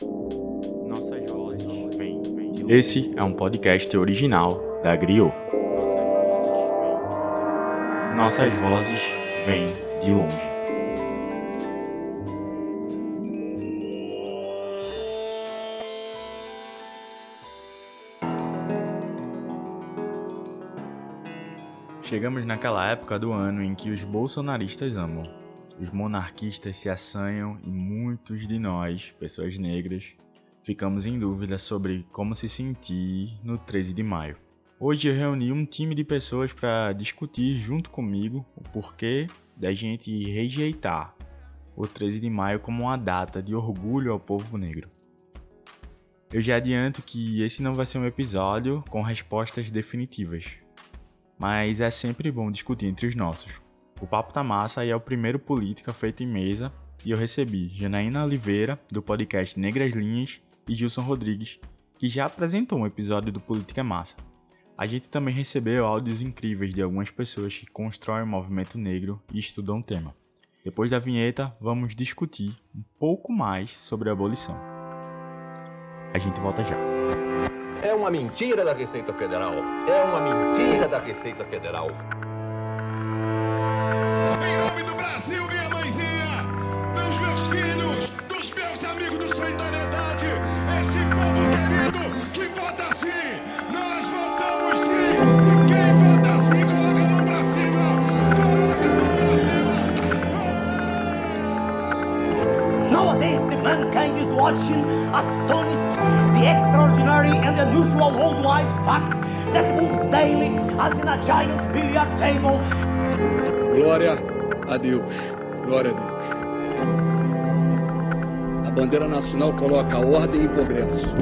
Nossas vozes vêm. Esse é um podcast original da Griot. Nossas vozes vêm de longe. Chegamos naquela época do ano em que os bolsonaristas amam. Os monarquistas se assanham e muitos de nós, pessoas negras, ficamos em dúvida sobre como se sentir no 13 de maio. Hoje eu reuni um time de pessoas para discutir junto comigo o porquê da gente rejeitar o 13 de maio como uma data de orgulho ao povo negro. Eu já adianto que esse não vai ser um episódio com respostas definitivas, mas é sempre bom discutir entre os nossos. O papo tá massa é o primeiro Política feito em mesa e eu recebi Janaína Oliveira, do podcast Negras Linhas, e Gilson Rodrigues, que já apresentou um episódio do Política Massa. A gente também recebeu áudios incríveis de algumas pessoas que constroem o movimento negro e estudam o tema. Depois da vinheta, vamos discutir um pouco mais sobre a abolição. A gente volta já. É uma mentira da Receita Federal. É uma mentira da Receita Federal. Watching, astonished, the extraordinary and unusual worldwide fact that moves daily as in a giant billiard table. Glória a Deus. Glória a Deus. A bandeira nacional coloca ordem e progresso.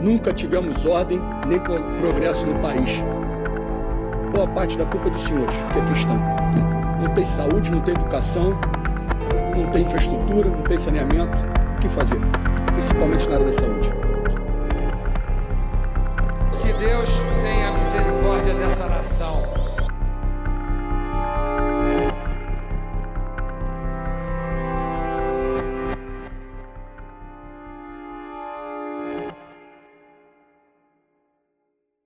Nunca tivemos ordem nem pro- progresso no país. Boa parte da culpa é dos senhores que aqui estão. Não tem saúde, não tem educação, não tem infraestrutura, não tem saneamento. O que fazer? Principalmente na área da saúde. Que Deus tenha misericórdia dessa nação.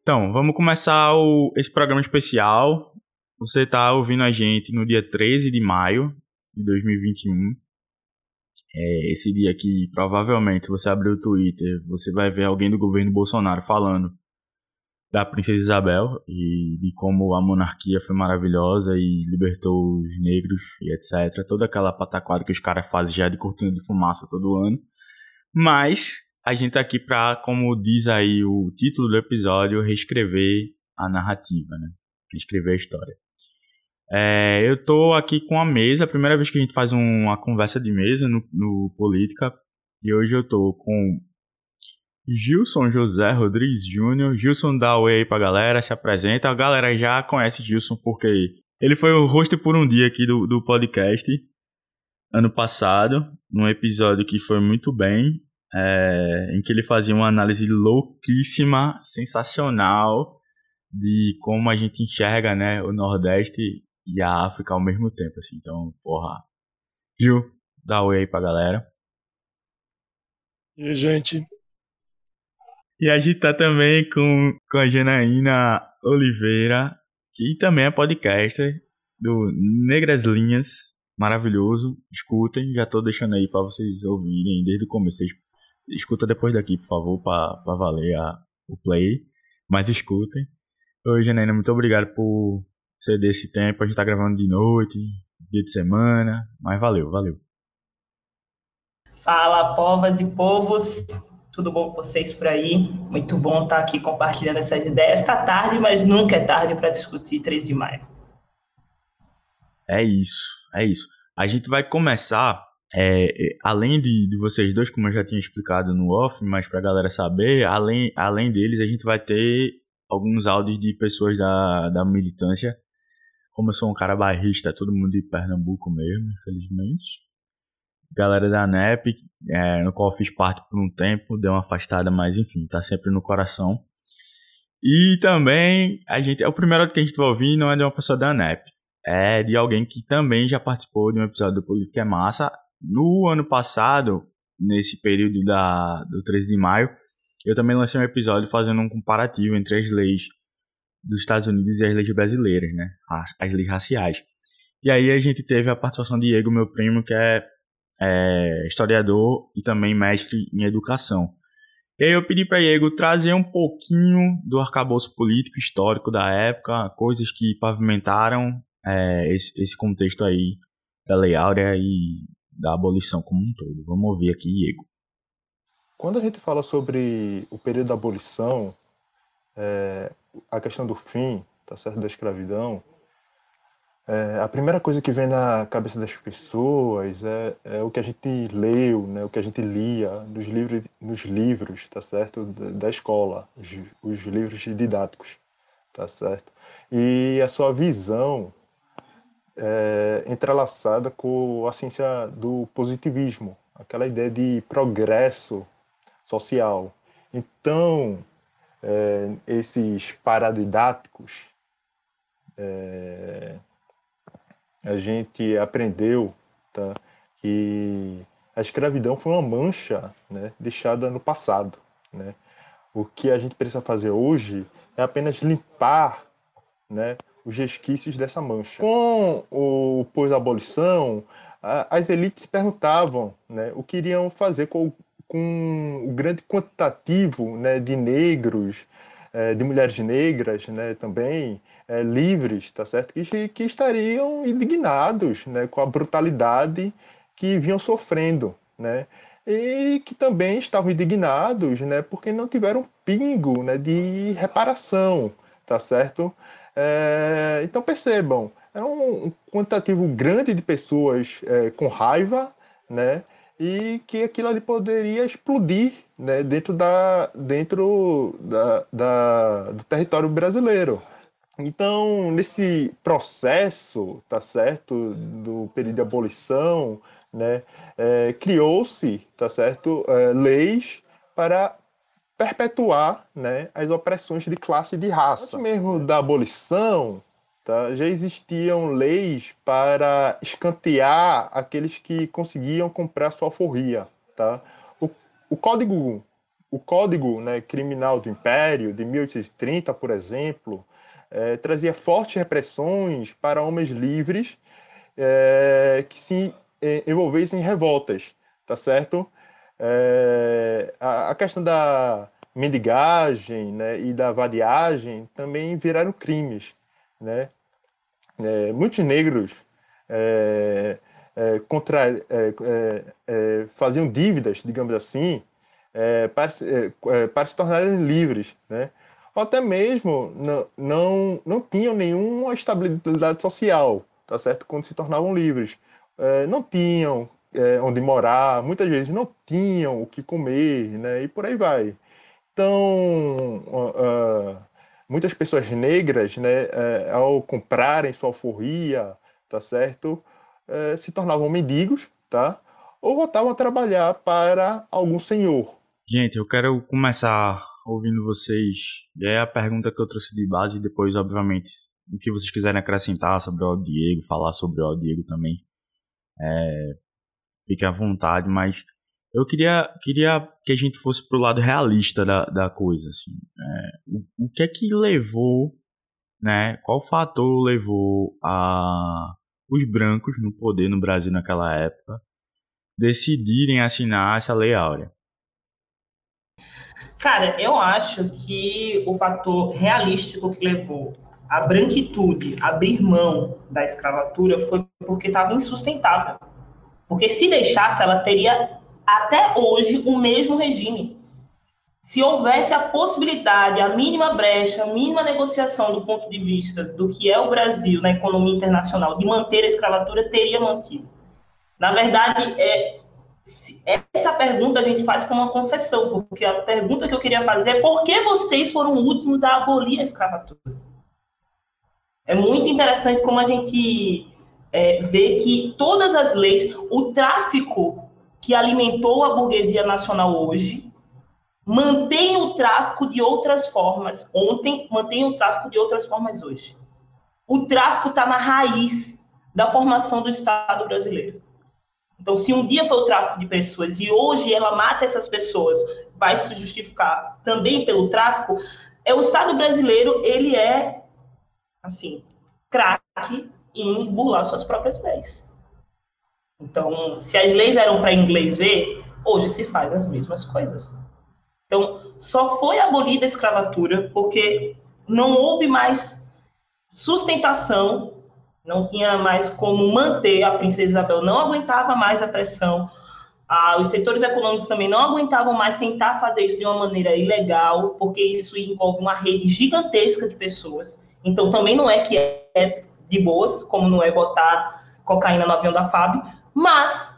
Então, vamos começar o- esse programa especial. Você está ouvindo a gente no dia 13 de maio de 2021. É esse dia que provavelmente, você abrir o Twitter, você vai ver alguém do governo Bolsonaro falando da Princesa Isabel e de como a monarquia foi maravilhosa e libertou os negros e etc. Toda aquela pataquada que os caras fazem já de cortina de fumaça todo ano. Mas a gente tá aqui pra, como diz aí o título do episódio, reescrever a narrativa, né? Reescrever a história. É, eu tô aqui com a mesa, a primeira vez que a gente faz um- uma conversa de mesa no, no Política, e hoje eu tô com Gilson José Rodrigues Júnior. Gilson dá oi aí pra galera, se apresenta. A galera já conhece Gilson porque ele foi o host por um dia aqui do, do podcast ano passado, num episódio que foi muito bem, é, em que ele fazia uma análise louquíssima, sensacional, de como a gente enxerga né, o Nordeste e a África ao mesmo tempo. Assim. Então, porra. Gil, dá oi aí pra galera. E aí, gente, E a gente tá também com, com a Janaína Oliveira, que também é podcaster do Negras Linhas, maravilhoso. Escutem, já tô deixando aí pra vocês ouvirem desde o começo. Vocês escuta depois daqui, por favor, pra, pra valer a, o play. Mas escutem. Oi, Janaína, muito obrigado por ceder esse tempo. A gente tá gravando de noite, dia de semana, mas valeu, valeu. Fala, povas e povos, tudo bom com vocês por aí? Muito bom estar aqui compartilhando essas ideias. Tá tarde, mas nunca é tarde para discutir 3 de maio. É isso, é isso. A gente vai começar, é, é, além de, de vocês dois, como eu já tinha explicado no off, mas pra galera saber, além, além deles, a gente vai ter alguns áudios de pessoas da, da militância. Como eu sou um cara barrista, todo mundo de Pernambuco mesmo, infelizmente. Galera da NEP, é, no qual eu fiz parte por um tempo, deu uma afastada, mas enfim, tá sempre no coração. E também, a gente, é o primeiro que a gente vai ouvir, não é de uma pessoa da NEP é de alguém que também já participou de um episódio do Política é Massa. No ano passado, nesse período da, do 13 de maio, eu também lancei um episódio fazendo um comparativo entre as leis dos Estados Unidos e as leis brasileiras, né? As, as leis raciais. E aí a gente teve a participação de Diego, meu primo, que é, é historiador e também mestre em educação. E aí eu pedi para Diego trazer um pouquinho do arcabouço político histórico da época, coisas que pavimentaram é, esse, esse contexto aí da Lei Áurea e da abolição como um todo. Vamos ouvir aqui, Diego. Quando a gente fala sobre o período da abolição, é, a questão do fim, tá certo, da escravidão, é, a primeira coisa que vem na cabeça das pessoas é, é, o que a gente leu, né, o que a gente lia nos livros, nos livros tá certo, da, da escola, os, os, livros didáticos, tá certo, e a sua visão é, entrelaçada com a ciência do positivismo, aquela ideia de progresso social. Então, é, esses paradidáticos é, a gente aprendeu tá, que a escravidão foi uma mancha né, deixada no passado. Né? O que a gente precisa fazer hoje é apenas limpar né, os resquícios dessa mancha. Com o pós-abolição, as elites perguntavam né, o que iriam fazer com, com o grande quantitativo né, de negros, é, de mulheres negras né, também, é, livres, tá certo? Que, que estariam indignados né, com a brutalidade que vinham sofrendo, né? E que também estavam indignados, né? Porque não tiveram pingo né, de reparação, tá certo? É, então percebam, é um quantitativo grande de pessoas é, com raiva, né? E que aquilo ali poderia explodir né, dentro, da, dentro da, da, do território brasileiro. Então, nesse processo, tá certo, do período de abolição, né, é, criou-se, tá certo, é, leis para perpetuar, né, as opressões de classe e de raça. Antes mesmo da abolição, tá, já existiam leis para escantear aqueles que conseguiam comprar sua alforria, tá? O, o código, o código, né, criminal do Império de 1830, por exemplo, é, trazia fortes repressões para homens livres é, que se é, envolvessem em revoltas, tá certo? É, a, a, questão da mendigagem né, e da vadiagem também viraram crimes, né? É, muitos negros é, contra, faziam dívidas, digamos assim, para, para se tornarem livres, né? ou até mesmo não, não, não tinham nenhuma estabilidade social, tá certo? Quando se tornavam livres. É, não tinham é, onde morar, muitas vezes não tinham o que comer, né? E por aí vai. Então, uh, muitas pessoas negras, né, uh, ao comprarem sua alforria, tá certo? Uh, se tornavam mendigos, tá? Ou voltavam a trabalhar para algum senhor. Gente, eu quero começar ouvindo vocês. E é a pergunta que eu trouxe de base, e depois, obviamente, o que vocês quiserem acrescentar sobre o Diego, falar sobre o Diego também, é, fique à vontade, mas eu queria, queria que a gente fosse pro lado realista da, da coisa, assim. É, o, o que é que levou, né, qual fator levou a os brancos no poder no Brasil naquela época decidirem assinar essa lei áurea? Cara, eu acho que o fator realístico que levou a branquitude a abrir mão da escravatura foi porque estava insustentável. Porque se deixasse, ela teria até hoje o mesmo regime. Se houvesse a possibilidade, a mínima brecha, a mínima negociação do ponto de vista do que é o Brasil na economia internacional de manter a escravatura, teria mantido. Na verdade, é, essa pergunta a gente faz com uma concessão, porque a pergunta que eu queria fazer é por que vocês foram últimos a abolir a escravatura? É muito interessante como a gente é, vê que todas as leis, o tráfico que alimentou a burguesia nacional hoje, mantém o tráfico de outras formas. Ontem, mantém o tráfico de outras formas hoje. O tráfico está na raiz da formação do Estado brasileiro. Então, se um dia foi o tráfico de pessoas e hoje ela mata essas pessoas, vai se justificar também pelo tráfico, é o Estado brasileiro, ele é, assim, craque em burlar suas próprias leis. Então, se as leis eram para inglês ver, hoje se faz as mesmas coisas. Então, só foi abolida a escravatura porque não houve mais sustentação, não tinha mais como manter a princesa Isabel, não aguentava mais a pressão. Ah, os setores econômicos também não aguentavam mais tentar fazer isso de uma maneira ilegal, porque isso envolve uma rede gigantesca de pessoas. Então, também não é que é de boas, como não é botar cocaína no avião da FAB, mas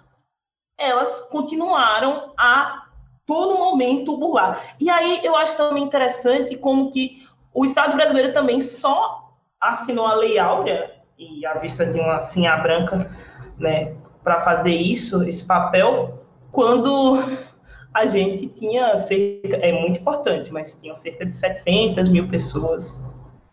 elas continuaram a todo momento burlar. E aí eu acho também interessante como que o Estado brasileiro também só assinou a Lei Áurea e a vista de uma sinha branca, né, para fazer isso, esse papel, quando a gente tinha cerca, é muito importante, mas tinham cerca de 700 mil pessoas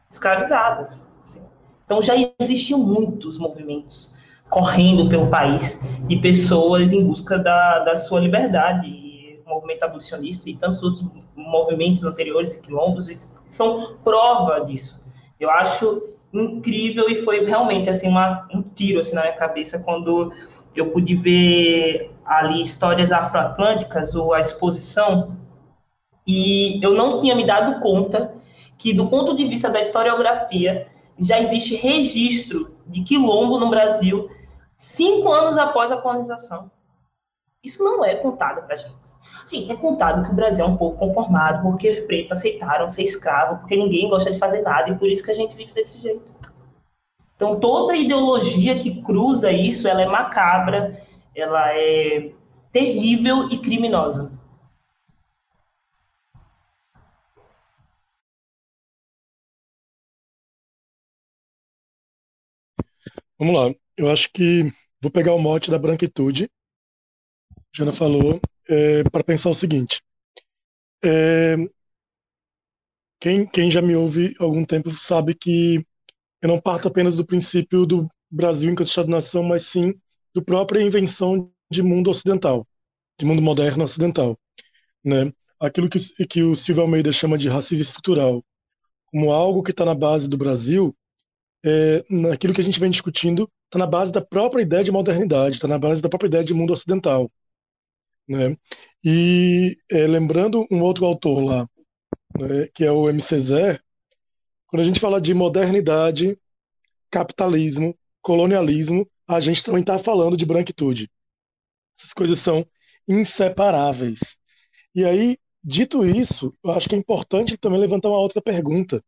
escravizadas. Assim. Então já existiam muitos movimentos correndo pelo país de pessoas em busca da, da sua liberdade, o movimento abolicionista e tantos outros movimentos anteriores e quilombos são prova disso. Eu acho incrível e foi realmente assim uma, um tiro assim na minha cabeça quando eu pude ver ali histórias afroatlânticas ou a exposição e eu não tinha me dado conta que do ponto de vista da historiografia já existe registro de quilombo no Brasil cinco anos após a colonização. Isso não é contado para gente. Sim, é contado que o Brasil é um pouco conformado, porque os pretos aceitaram ser escravo, porque ninguém gosta de fazer nada, e por isso que a gente vive desse jeito. Então, toda ideologia que cruza isso, ela é macabra, ela é terrível e criminosa. Vamos lá. Eu acho que vou pegar o mote da branquitude, Jana falou, é, para pensar o seguinte. É, quem, quem já me ouve há algum tempo sabe que eu não parto apenas do princípio do Brasil enquanto Estado-nação, mas sim do própria invenção de mundo ocidental, de mundo moderno ocidental. Né? Aquilo que, que o Silvio Almeida chama de racismo estrutural, como algo que está na base do Brasil, é, naquilo que a gente vem discutindo, está na base da própria ideia de modernidade, está na base da própria ideia de mundo ocidental. Né? E é, lembrando um outro autor lá, né, que é o MC Zé, quando a gente fala de modernidade, capitalismo, colonialismo, a gente também está falando de branquitude. Essas coisas são inseparáveis. E aí, dito isso, eu acho que é importante também levantar uma outra pergunta,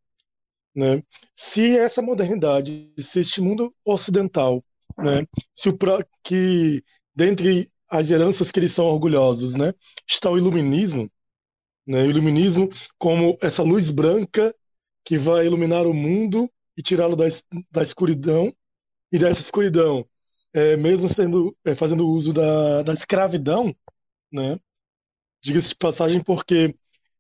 né? Se essa modernidade, se este mundo ocidental, né, se o que dentre as heranças que eles são orgulhosos, né, está o iluminismo, né, o iluminismo como essa luz branca que vai iluminar o mundo e tirá-lo da, da escuridão. E dessa escuridão, é, mesmo sendo é, fazendo uso da, da escravidão, né, diga-se de passagem porque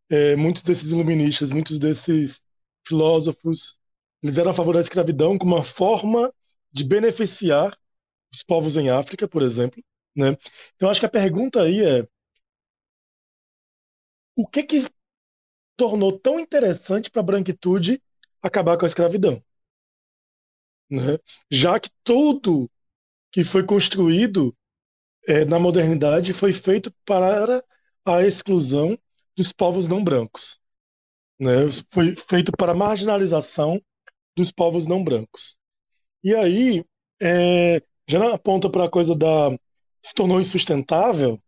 é, muitos desses iluministas, muitos desses filósofos, eles eram a favor da escravidão como uma forma de beneficiar os povos em África, por exemplo. Né? Então, acho que a pergunta aí é: o que que tornou tão interessante para a branquitude acabar com a escravidão? Né? Já que tudo que foi construído é, na modernidade foi feito para a exclusão dos povos não brancos né, foi feito para marginalização dos povos não brancos. E aí, é, já aponta para a coisa da. se tornou insustentável,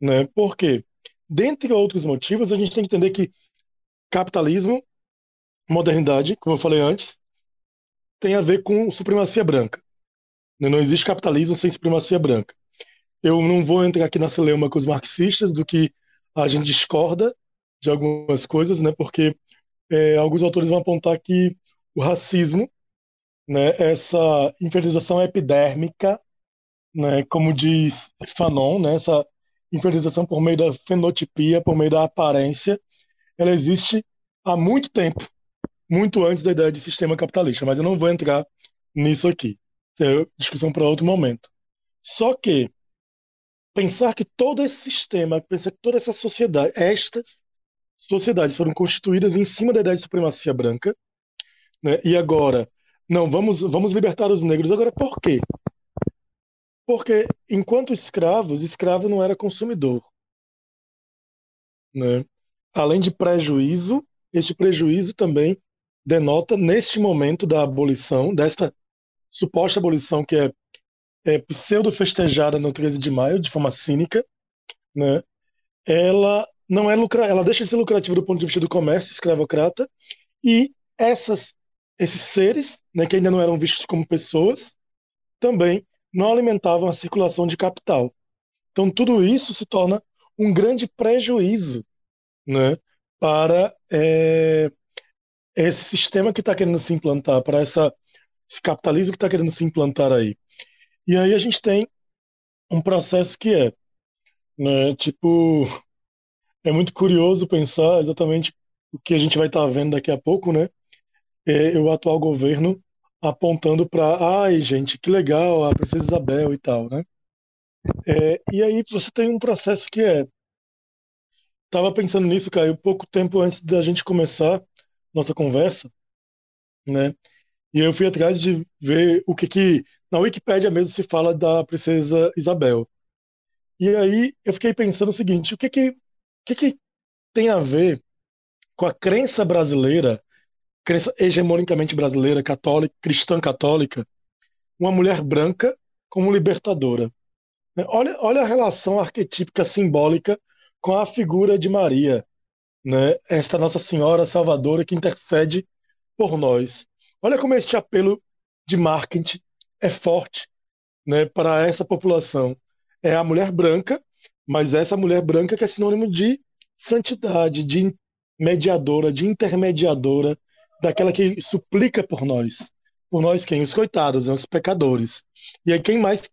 né, porque, dentre outros motivos, a gente tem que entender que capitalismo, modernidade, como eu falei antes, tem a ver com supremacia branca. Né, não existe capitalismo sem supremacia branca. Eu não vou entrar aqui na celeuma com os marxistas do que a gente discorda, de algumas coisas, né? Porque é, alguns autores vão apontar que o racismo, né, essa inferiorização epidérmica, né, como diz Fanon, né, essa inferiorização por meio da fenotipia, por meio da aparência, ela existe há muito tempo, muito antes da ideia de sistema capitalista, mas eu não vou entrar nisso aqui. É discussão para outro momento. Só que pensar que todo esse sistema, pensar que toda essa sociedade, estas sociedades foram constituídas em cima da ideia de supremacia branca, né? E agora, não, vamos, vamos libertar os negros. Agora, por quê? Porque enquanto escravos, escravo não era consumidor, né? Além de prejuízo, este prejuízo também denota neste momento da abolição, desta suposta abolição que é, é pseudo-festejada no 13 de maio, de forma cínica, né? ela não é lucra, ela deixa de ser lucrativa do ponto de vista do comércio escravocrata e essas, esses seres, né, que ainda não eram vistos como pessoas, também não alimentavam a circulação de capital. Então tudo isso se torna um grande prejuízo, né, para é, esse sistema que está querendo se implantar, para essa, esse capitalismo que está querendo se implantar aí. E aí a gente tem um processo que é, né, tipo, é muito curioso pensar exatamente o que a gente vai estar vendo daqui a pouco, né? É, o atual governo apontando para, ai, gente, que legal, a princesa Isabel e tal, né? É, e aí você tem um processo que é. Tava pensando nisso, Caio, pouco tempo antes da gente começar nossa conversa, né? E eu fui atrás de ver o que que na Wikipédia mesmo se fala da princesa Isabel. E aí eu fiquei pensando o seguinte, o que que, que, que tem a ver com a crença brasileira, crença hegemonicamente brasileira, católica, cristã católica, uma mulher branca como libertadora? Né? Olha, olha a relação arquetípica simbólica com a figura de Maria, né? Esta Nossa Senhora Salvadora que intercede por nós. Olha como este apelo de marketing é forte, né, para essa população. É a mulher branca, mas essa mulher branca que é sinônimo de santidade, de mediadora, de intermediadora, daquela que suplica por nós. Por nós quem? Os coitados, né, os pecadores. E aí quem mais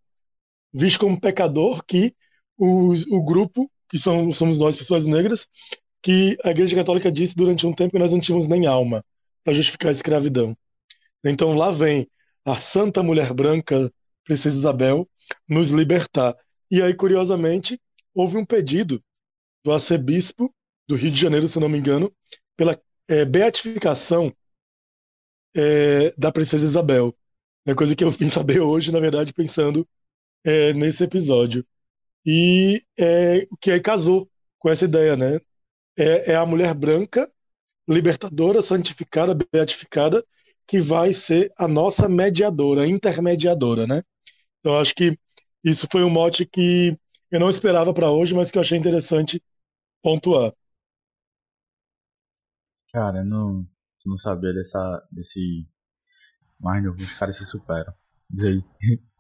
visto como pecador que o, o grupo, que somos nós, pessoas negras, que a Igreja Católica disse durante um tempo que nós não tínhamos nem alma para justificar a escravidão. Então lá vem a Santa Mulher Branca, Princesa Isabel, nos libertar. E aí, curiosamente, houve um pedido do arcebispo do Rio de Janeiro, se não me engano, pela é, beatificação é, da Princesa Isabel. É coisa que eu vim saber hoje, na verdade, pensando é, nesse episódio. E é, que aí casou com essa ideia, né? é, é a mulher branca, libertadora, santificada, beatificada, que vai ser a nossa mediadora, intermediadora, né? Então acho que isso foi um mote que eu não esperava para hoje, mas que eu achei interessante pontuar. Cara, eu não, não sabia dessa, desse. Mas os caras se superam. Diz aí.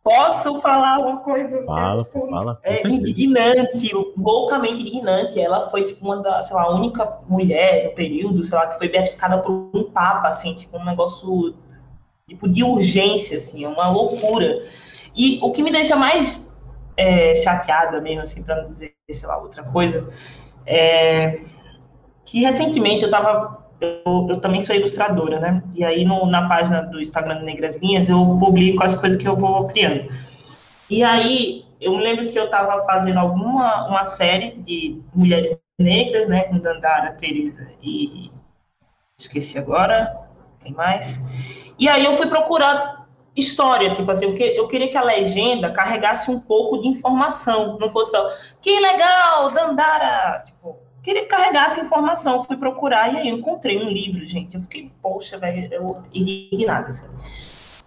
Posso falar uma coisa? Fala, é, tipo, fala. É indignante, loucamente indignante. Ela foi, tipo, uma da, sei lá, única mulher no período, sei lá, que foi beatificada por um papa, assim, tipo, um negócio, tipo, de urgência, assim, é uma loucura. E o que me deixa mais é, chateada mesmo, assim, para não dizer, sei lá, outra coisa, é que recentemente eu tava eu, eu, também sou ilustradora, né? E aí no, na página do Instagram Negras Linhas eu publico as coisas que eu vou criando. E aí eu me lembro que eu estava fazendo alguma uma série de mulheres negras, né? Com Dandara, Teresa e esqueci agora, quem mais? E aí eu fui procurar história, tipo assim, eu, que, eu queria que a legenda carregasse um pouco de informação, não fosse só, que legal, Dandara, tipo, queria carregar essa informação, fui procurar e aí encontrei um livro, gente. Eu fiquei, poxa, velho, eu indignada, assim.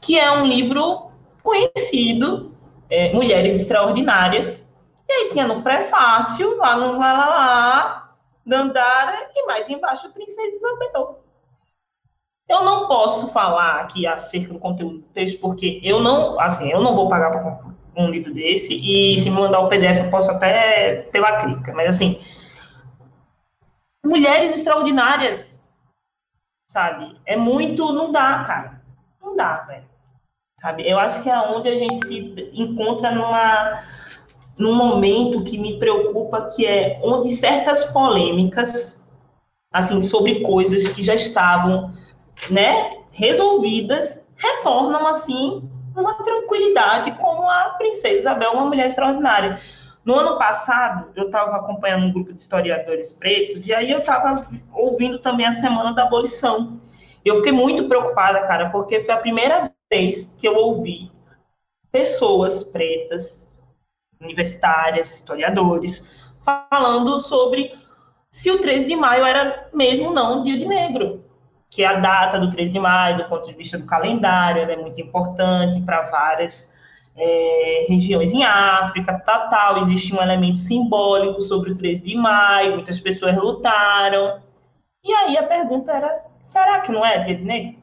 Que é um livro conhecido, é, Mulheres Extraordinárias. E aí tinha no prefácio, lá no lá, lá, lá, Dandara, e mais embaixo, Princesa Isabel. Eu não posso falar aqui acerca do conteúdo do texto, porque eu não, assim, eu não vou pagar para um livro desse, e se me mandar o PDF eu posso até pela crítica, mas assim, mulheres extraordinárias, sabe? É muito, não dá, cara. Não dá, velho. Sabe? Eu acho que é onde a gente se encontra numa num momento que me preocupa, que é onde certas polêmicas, assim, sobre coisas que já estavam, né, resolvidas, retornam, assim, uma tranquilidade como a princesa Isabel, uma mulher extraordinária. No ano passado, eu estava acompanhando um grupo de historiadores pretos, e aí eu estava ouvindo também a Semana da Abolição. Eu fiquei muito preocupada, cara, porque foi a primeira vez que eu ouvi pessoas pretas, universitárias, historiadores, falando sobre se o 13 de maio era mesmo não um dia de negro, que a data do 13 de maio, do ponto de vista do calendário, é muito importante para várias é, regiões em África, tal, tal, existe um elemento simbólico sobre o 13 de maio, muitas pessoas lutaram. E aí a pergunta era, será que não é de negro?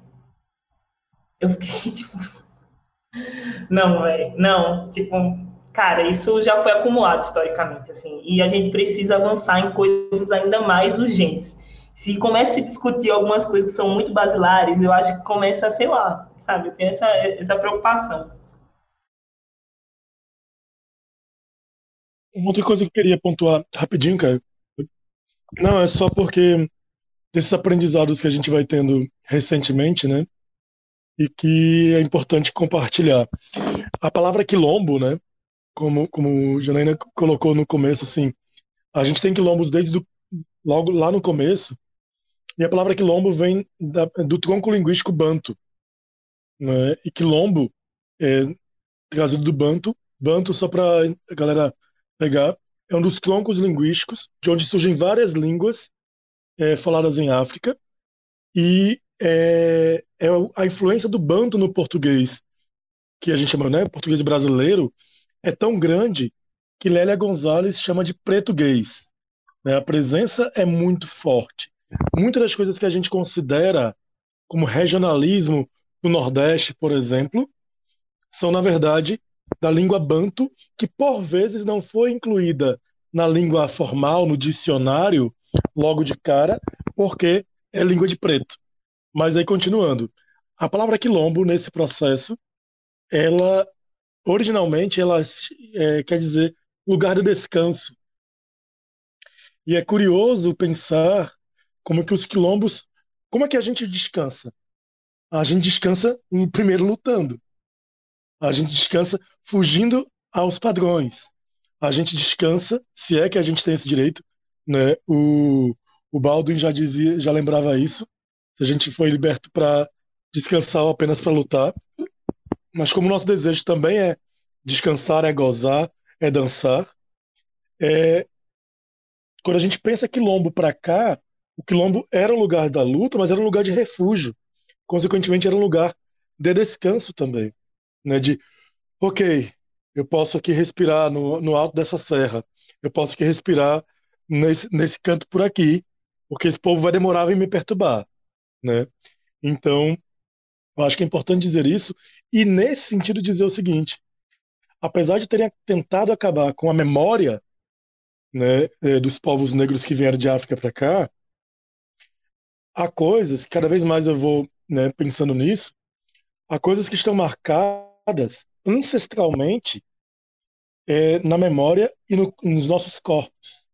Eu fiquei, tipo, não, velho, não, tipo, cara, isso já foi acumulado historicamente, assim, e a gente precisa avançar em coisas ainda mais urgentes. Se começa a discutir algumas coisas que são muito basilares, eu acho que começa a, sei lá, sabe, tenho essa, essa preocupação. Uma outra coisa que eu queria pontuar rapidinho, cara. Não, é só porque desses aprendizados que a gente vai tendo recentemente, né? E que é importante compartilhar. A palavra quilombo, né? Como, como Janaína colocou no começo, assim, a gente tem quilombos desde do, logo lá no começo, e a palavra quilombo vem da, do tronco linguístico banto. Né? E quilombo é trazido do banto. Banto, só para a galera pegar, é um dos troncos linguísticos, de onde surgem várias línguas é, faladas em África, e é, é, a influência do banto no português, que a gente chama, né, português brasileiro, é tão grande que Lélia Gonzalez chama de português. Né? A presença é muito forte. Muitas das coisas que a gente considera como regionalismo no Nordeste, por exemplo, são, na verdade, da língua banto, que por vezes não foi incluída na língua formal, no dicionário, logo de cara, porque é língua de preto. Mas aí, continuando, a palavra quilombo, nesse processo, ela, originalmente, ela é, quer dizer lugar de descanso. E é curioso pensar como que os quilombos, como é que a gente descansa? A gente descansa primeiro lutando. A gente descansa fugindo aos padrões. A gente descansa, se é que a gente tem esse direito, né? O, o Baldwin já dizia, já lembrava isso. Se a gente foi liberto para descansar ou apenas para lutar. Mas como nosso desejo também é descansar, é gozar, é dançar, é... quando a gente pensa quilombo para cá, o quilombo era um lugar da luta, mas era um lugar de refúgio. Consequentemente, era um lugar de descanso também né? De, ok, eu posso aqui respirar no, no alto dessa serra, eu posso aqui respirar nesse, nesse canto por aqui, porque esse povo vai demorar em me perturbar, né? Então, eu acho que é importante dizer isso e nesse sentido dizer o seguinte: apesar de terem tentado acabar com a memória né, eh, dos povos negros que vieram de África para cá, há coisas, cada vez mais eu vou né, pensando nisso, há coisas que estão marcadas ancestralmente é, na memória e no, nos nossos corpos.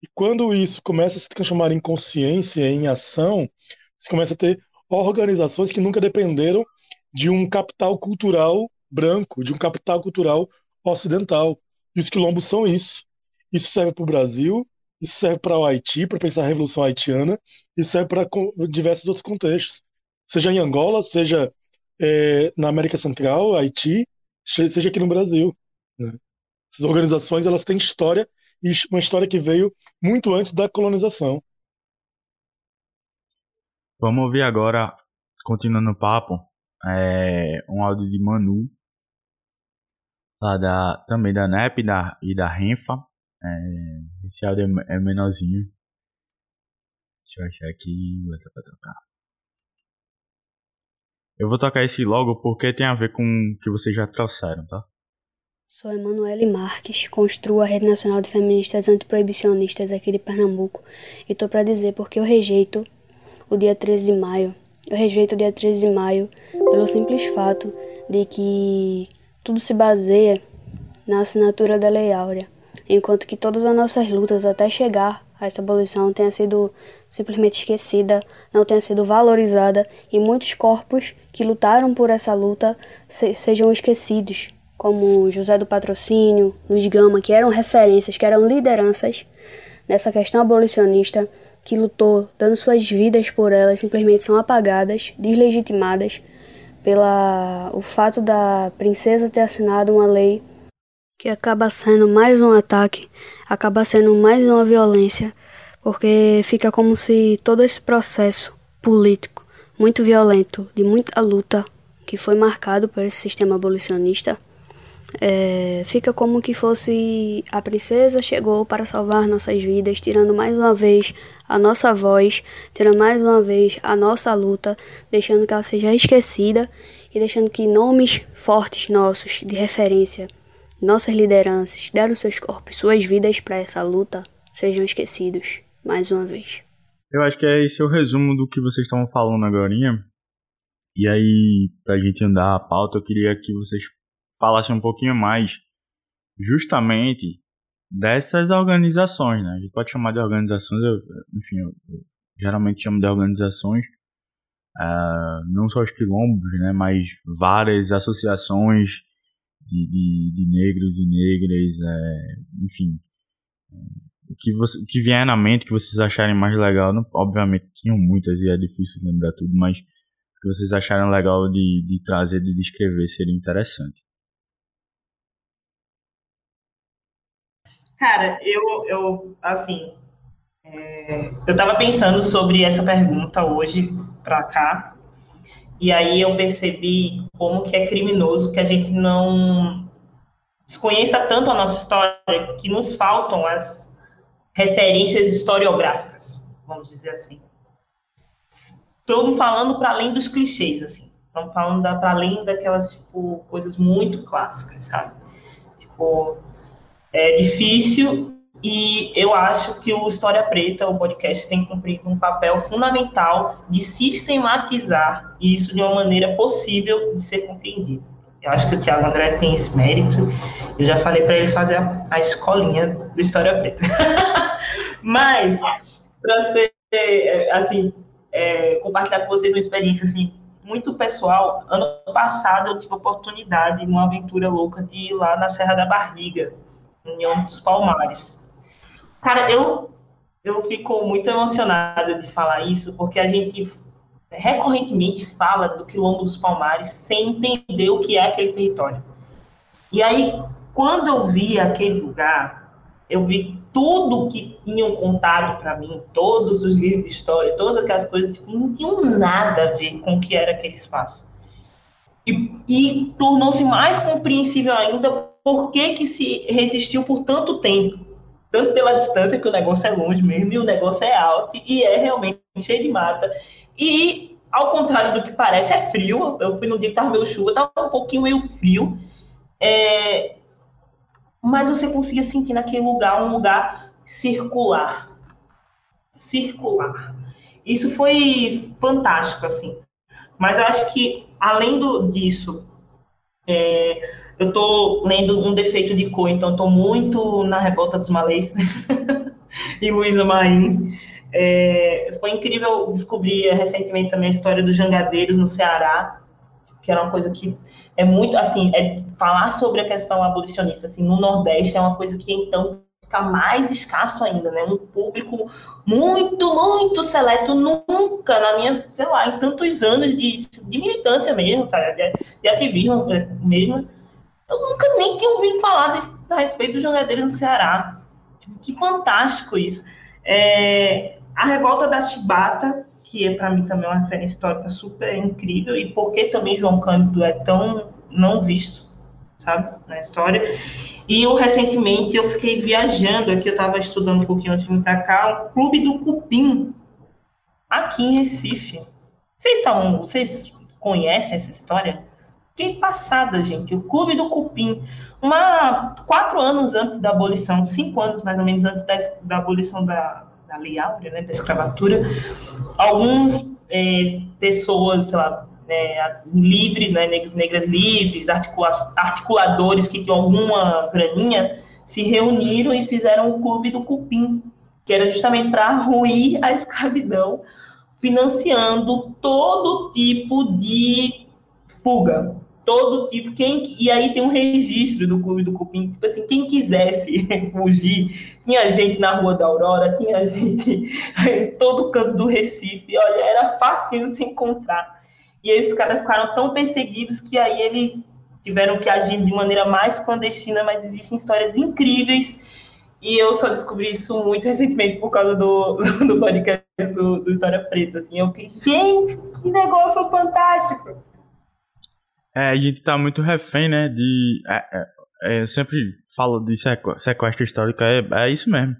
E quando isso começa a se transformar em consciência, em ação, você começa a ter organizações que nunca dependeram de um capital cultural branco, de um capital cultural ocidental. E os quilombos são isso. Isso serve para o Brasil, isso serve para o Haiti, para pensar a Revolução Haitiana, isso serve para diversos outros contextos. Seja em Angola, seja é, na América Central, Haiti, seja aqui no Brasil. Né? Essas organizações elas têm história e uma história que veio muito antes da colonização. Vamos ouvir agora, continuando o papo, é, um áudio de Manu, lá da, também da NEP e da, e da Renfa. É, esse áudio é, é menorzinho. Deixa eu achar aqui, vou tocar. Eu vou tocar esse logo porque tem a ver com o que vocês já trouxeram, tá? Sou Emanuele Marques, construo a Rede Nacional de Feministas Antiproibicionistas aqui de Pernambuco e tô para dizer porque eu rejeito o dia 13 de maio. Eu rejeito o dia 13 de maio pelo simples fato de que tudo se baseia na assinatura da Lei Áurea, enquanto que todas as nossas lutas até chegar essa abolição tenha sido simplesmente esquecida, não tenha sido valorizada e muitos corpos que lutaram por essa luta se, sejam esquecidos, como José do Patrocínio, Luiz Gama, que eram referências, que eram lideranças nessa questão abolicionista, que lutou dando suas vidas por ela, simplesmente são apagadas, deslegitimadas pela o fato da princesa ter assinado uma lei que acaba sendo mais um ataque, acaba sendo mais uma violência, porque fica como se todo esse processo político muito violento, de muita luta, que foi marcado por esse sistema abolicionista, é, fica como que fosse a princesa chegou para salvar nossas vidas, tirando mais uma vez a nossa voz, tirando mais uma vez a nossa luta, deixando que ela seja esquecida e deixando que nomes fortes nossos de referência, nossas lideranças, deram seus corpos, suas vidas para essa luta, sejam esquecidos mais uma vez. Eu acho que é esse o resumo do que vocês estavam falando agora. E aí, pra gente andar a pauta, eu queria que vocês falassem um pouquinho mais justamente dessas organizações, né? A gente pode chamar de organizações, eu, enfim, eu, eu geralmente chamo de organizações, uh, não só os quilombos, né? Mas várias associações de, de, de negros e negras, é, enfim, o que, você, o que vier na mente, que vocês acharem mais legal, não, obviamente tinham muitas e é difícil lembrar tudo, mas que vocês acharem legal de, de trazer, de descrever, seria interessante. Cara, eu, eu assim, é, eu tava pensando sobre essa pergunta hoje pra cá, e aí eu percebi como que é criminoso que a gente não desconheça tanto a nossa história, que nos faltam as referências historiográficas, vamos dizer assim. Estamos falando para além dos clichês, assim. Estamos falando para além daquelas tipo coisas muito clássicas, sabe? Tipo, é difícil e eu acho que o História Preta, o podcast, tem cumprido um papel fundamental de sistematizar isso de uma maneira possível de ser compreendido. Eu acho que o Tiago André tem esse mérito. Eu já falei para ele fazer a, a, escolinha do História Preta. Mas, para ser, assim, é, compartilhar com vocês uma experiência, assim, muito pessoal, ano passado eu tive a oportunidade, numa aventura louca, de ir lá na Serra da Barriga, União dos Palmares. Cara, eu, eu fico muito emocionada de falar isso, porque a gente recorrentemente fala do Quilombo dos Palmares sem entender o que é aquele território. E aí, quando eu vi aquele lugar, eu vi tudo que tinham contado para mim, todos os livros de história, todas aquelas coisas, tipo, não tinham nada a ver com o que era aquele espaço. E, e tornou-se mais compreensível ainda por que, que se resistiu por tanto tempo. Tanto pela distância, que o negócio é longe mesmo, e o negócio é alto, e é realmente cheio de mata. E, ao contrário do que parece, é frio. Eu fui no dia que estava meio chuva, estava um pouquinho meio frio. É, mas você conseguia sentir naquele lugar um lugar circular. Circular. Isso foi fantástico, assim. Mas eu acho que, além do, disso, é, eu estou lendo um defeito de cor, então estou muito na revolta dos malês e Luísa Maim. É, foi incrível descobrir recentemente também a história dos jangadeiros no Ceará, que era uma coisa que é muito, assim, é falar sobre a questão abolicionista, assim, no Nordeste é uma coisa que, então, fica mais escasso ainda, né? Um público muito, muito seleto, nunca na minha, sei lá, em tantos anos de, de militância mesmo, tá? De, de ativismo é, mesmo, eu nunca nem tinha ouvido falar desse, a respeito do jangadeiros no Ceará. Que fantástico isso. É, a revolta da Chibata, que é para mim também uma referência histórica super incrível, e porque também João Cândido é tão não visto, sabe, na história. E eu, recentemente, eu fiquei viajando, aqui eu estava estudando um pouquinho antes de vir para cá, o Clube do Cupim, aqui em Recife. Vocês, tão, vocês conhecem essa história? Que passada, gente, o Clube do Cupim. Uma, quatro anos antes da abolição, cinco anos mais ou menos antes da, da abolição da, da Lei Áurea, né, da escravatura, algumas é, pessoas, sei lá, né, livres, né, negros negras livres, articula articuladores que tinham alguma graninha, se reuniram e fizeram o Clube do Cupim, que era justamente para ruir a escravidão, financiando todo tipo de fuga, todo tipo, quem e aí tem um registro do Clube do Cupim, tipo assim, quem quisesse fugir, tinha gente na Rua da Aurora, tinha gente em todo canto do Recife, olha, era fácil se encontrar. E esses caras ficaram tão perseguidos que aí eles tiveram que agir de maneira mais clandestina, mas existem histórias incríveis e eu só descobri isso muito recentemente por causa do, do podcast do, do História Preta. Assim, eu fiquei, gente, que negócio fantástico! É, a gente tá muito refém, né? De. É, é, é, eu sempre falo de sequestro histórico, é, é isso mesmo.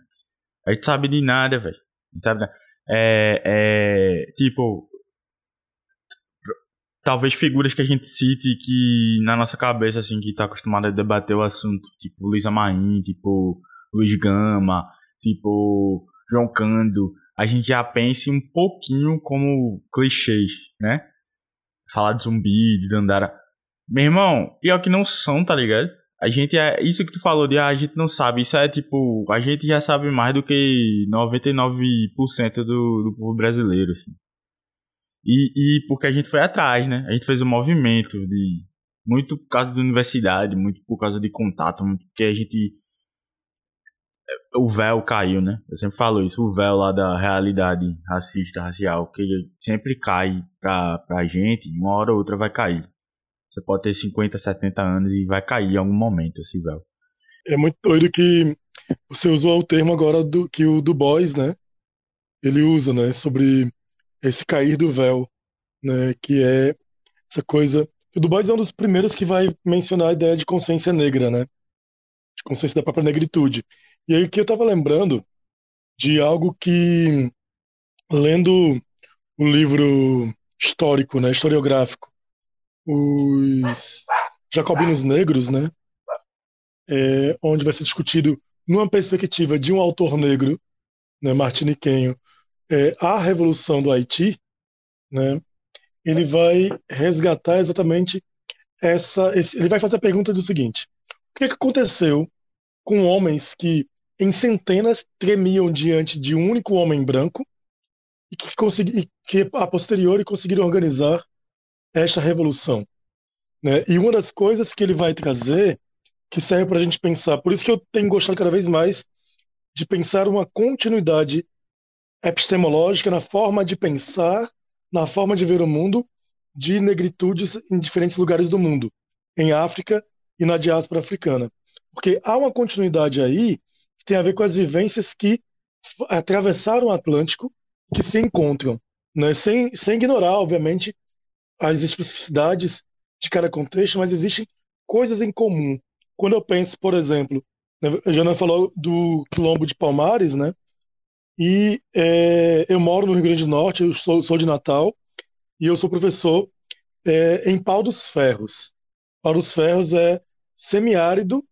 A gente sabe de nada, velho. Sabe É, é. Tipo. Talvez figuras que a gente cite que na nossa cabeça, assim, que tá acostumado a debater o assunto, tipo Luísa Maim, tipo Luiz Gama, tipo João Cando, a gente já pense um pouquinho como clichês, né? Falar de zumbi, de Dandara. Meu irmão, pior que não são, tá ligado? A gente é. Isso que tu falou de ah, a gente não sabe. Isso é tipo. A gente já sabe mais do que 99% do, do povo brasileiro, assim. E, e porque a gente foi atrás, né? A gente fez um movimento de. Muito por causa da universidade, muito por causa de contato, muito porque a gente o véu caiu, né? Eu sempre falo isso, o véu lá da realidade racista, racial, que sempre cai pra, pra gente, uma hora ou outra vai cair. Você pode ter 50, 70 anos e vai cair em algum momento esse véu. É muito doido que você usou o termo agora do que o Du Bois, né? Ele usa, né? Sobre esse cair do véu, né? Que é essa coisa. O Du Bois é um dos primeiros que vai mencionar a ideia de consciência negra, né? De consciência da própria negritude. E aí que eu estava lembrando de algo que, lendo o livro histórico, né, historiográfico, os Jacobinos Negros, né, é, onde vai ser discutido, numa perspectiva de um autor negro, né, martiniquenho, é, a Revolução do Haiti, né, ele vai resgatar exatamente essa. Esse, ele vai fazer a pergunta do seguinte: o que, é que aconteceu com homens que em centenas tremiam diante de um único homem branco e que, consegui, que a posteriori conseguiram organizar esta revolução. Né? E uma das coisas que ele vai trazer, que serve para a gente pensar, por isso que eu tenho gostado cada vez mais de pensar uma continuidade epistemológica na forma de pensar, na forma de ver o mundo, de negritudes em diferentes lugares do mundo, em África e na diáspora africana. Porque há uma continuidade aí tem a ver com as vivências que atravessaram o Atlântico, que se encontram, né? sem, sem ignorar, obviamente, as especificidades de cada contexto, mas existem coisas em comum. Quando eu penso, por exemplo, né, a Jana falou do quilombo de Palmares, né? E é, eu moro no Rio Grande do Norte, eu sou, sou de Natal, e eu sou professor é, em Pau dos Ferros. Pau dos Ferros é semiárido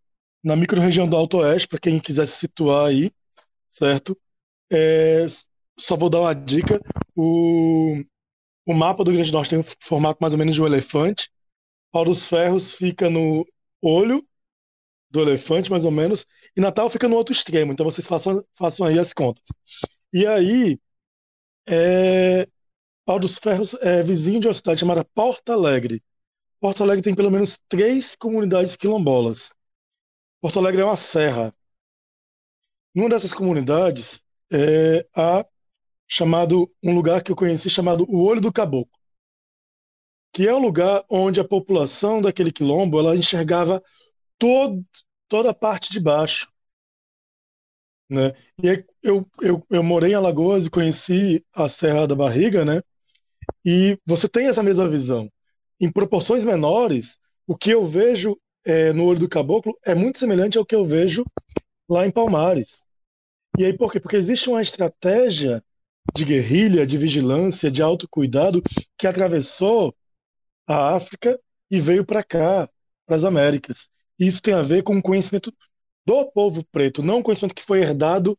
na microrregião do Alto Oeste, para quem quiser se situar aí, certo? É, só vou dar uma dica: o, o mapa do Grande Norte tem um formato mais ou menos de um elefante. Paulo dos Ferros fica no olho do elefante, mais ou menos, e Natal fica no outro extremo, então vocês façam, façam aí as contas. E aí, é, Paulo dos Ferros é vizinho de uma cidade chamada Porto Alegre. Porto Alegre tem pelo menos três comunidades quilombolas. Porto Alegre é uma serra. Numa dessas comunidades é, há chamado um lugar que eu conheci chamado o Olho do Caboclo, que é um lugar onde a população daquele quilombo ela enxergava todo, toda a parte de baixo. Né? E eu, eu, eu morei em Alagoas e conheci a Serra da Barriga, né? E você tem essa mesma visão. Em proporções menores, o que eu vejo é, no Olho do Caboclo é muito semelhante ao que eu vejo lá em Palmares. E aí por quê? Porque existe uma estratégia de guerrilha, de vigilância, de autocuidado que atravessou a África e veio para cá, para as Américas. Isso tem a ver com o conhecimento do povo preto, não um conhecimento que foi herdado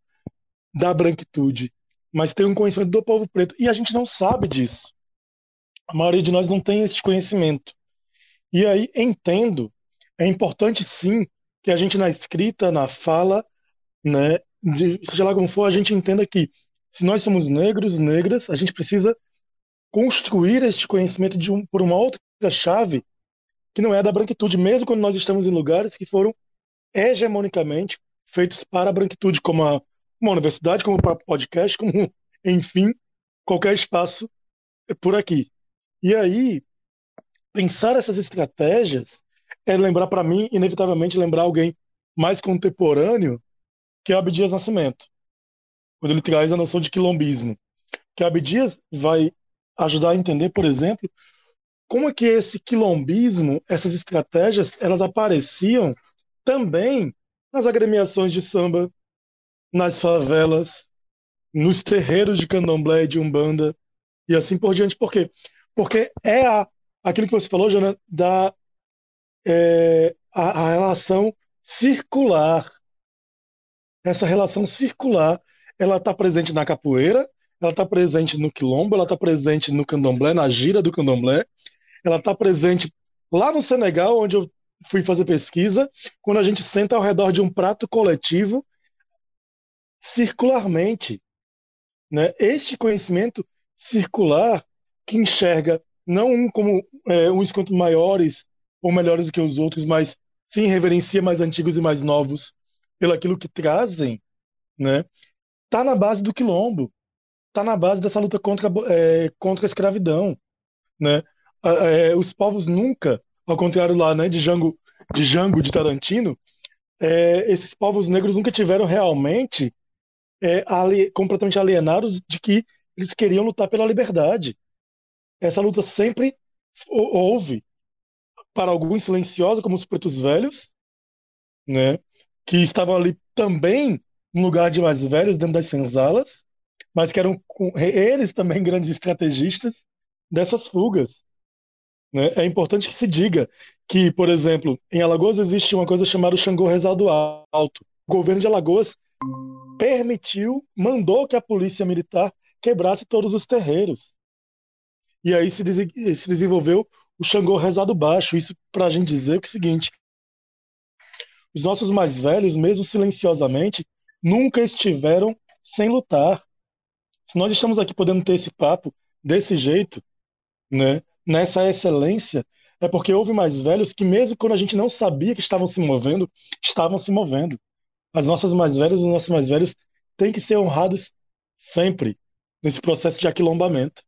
da branquitude, mas tem um conhecimento do povo preto. E a gente não sabe disso. A maioria de nós não tem esse conhecimento. E aí entendo é importante sim que a gente na escrita, na fala, né, de, seja lá como for, a gente entenda que se nós somos negros, negras, a gente precisa construir este conhecimento um, por uma outra chave, que não é da branquitude, mesmo quando nós estamos em lugares que foram hegemonicamente feitos para a branquitude, como a, uma universidade, como o podcast, como, enfim, qualquer espaço por aqui. E aí, pensar essas estratégias é lembrar para mim, inevitavelmente, lembrar alguém mais contemporâneo que é Abdias Nascimento, quando ele traz a noção de quilombismo. Que Abdias vai ajudar a entender, por exemplo, como é que esse quilombismo, essas estratégias, elas apareciam também nas agremiações de samba, nas favelas, nos terreiros de candomblé de umbanda, e assim por diante. Por quê? Porque é a, aquilo que você falou, Jana, da é, a, a relação circular. Essa relação circular, ela está presente na capoeira, ela está presente no quilombo, ela está presente no candomblé, na gira do candomblé, ela está presente lá no Senegal, onde eu fui fazer pesquisa, quando a gente senta ao redor de um prato coletivo circularmente. Né? Este conhecimento circular que enxerga não um como é, uns quanto maiores ou melhores do que os outros, mas sim reverencia mais antigos e mais novos pelo aquilo que trazem, né? Tá na base do quilombo, tá na base dessa luta contra, é, contra a escravidão, né? É, os povos nunca, ao contrário lá, né, de Django, de Django de Tarantino, é, esses povos negros nunca tiveram realmente é, ali, completamente alienados de que eles queriam lutar pela liberdade. Essa luta sempre houve, para alguns silenciosa, como os pretos velhos, né, que estavam ali também no lugar de mais velhos, dentro das senzalas, mas que eram eles também grandes estrategistas dessas fugas. Né? É importante que se diga que, por exemplo, em Alagoas existe uma coisa chamada Xangô Rezado Alto. O governo de Alagoas permitiu, mandou que a polícia militar quebrasse todos os terreiros. E aí se, des se desenvolveu o Xangô rezado baixo. Isso para a gente dizer é o seguinte: os nossos mais velhos, mesmo silenciosamente, nunca estiveram sem lutar. Se nós estamos aqui podendo ter esse papo desse jeito, né, nessa excelência, é porque houve mais velhos que, mesmo quando a gente não sabia que estavam se movendo, estavam se movendo. As nossas mais velhas, os nossos mais velhos têm que ser honrados sempre nesse processo de aquilombamento.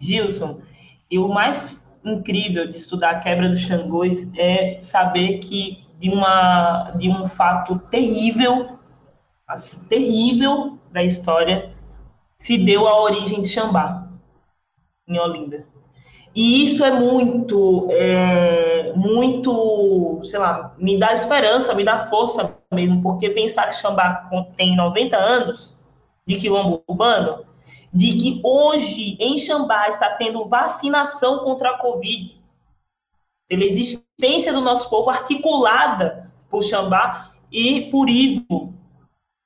Gilson, e o mais incrível de estudar a quebra dos Xangôs é saber que de, uma, de um fato terrível, assim, terrível da história, se deu a origem de Xambá, em Olinda. E isso é muito, é, muito, sei lá, me dá esperança, me dá força mesmo, porque pensar que Xambá tem 90 anos de quilombo urbano, de que hoje em Xambá está tendo vacinação contra a Covid, pela existência do nosso corpo articulada por Xambá e por Ivo,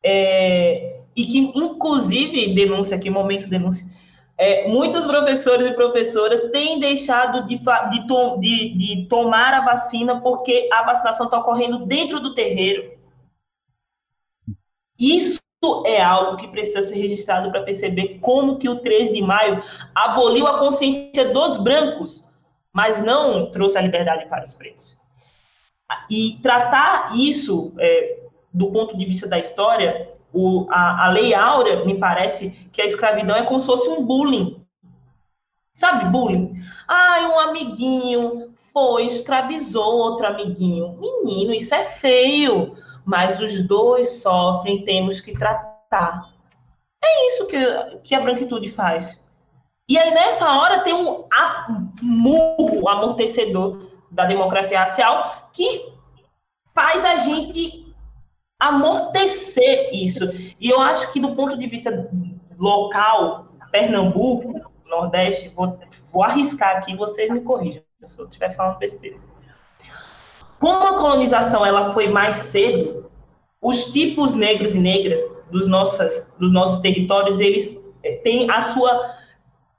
é, e que, inclusive, denúncia aqui, momento denúncia, é, muitos professores e professoras têm deixado de, de, de, de tomar a vacina porque a vacinação está ocorrendo dentro do terreiro. Isso é algo que precisa ser registrado para perceber como que o 13 de maio aboliu a consciência dos brancos, mas não trouxe a liberdade para os pretos. E tratar isso é, do ponto de vista da história, o, a, a Lei Áurea, me parece que a escravidão é como se fosse um bullying. Sabe, bullying? Ah, um amiguinho foi, escravizou outro amiguinho. Menino, isso é feio mas os dois sofrem, temos que tratar. É isso que, que a branquitude faz. E aí, nessa hora, tem um murro amortecedor da democracia racial que faz a gente amortecer isso. E eu acho que, do ponto de vista local, Pernambuco, Nordeste, vou, vou arriscar aqui, vocês me corrijam se eu estiver falando besteira como a colonização ela foi mais cedo, os tipos negros e negras dos, nossas, dos nossos territórios, eles eh, têm a sua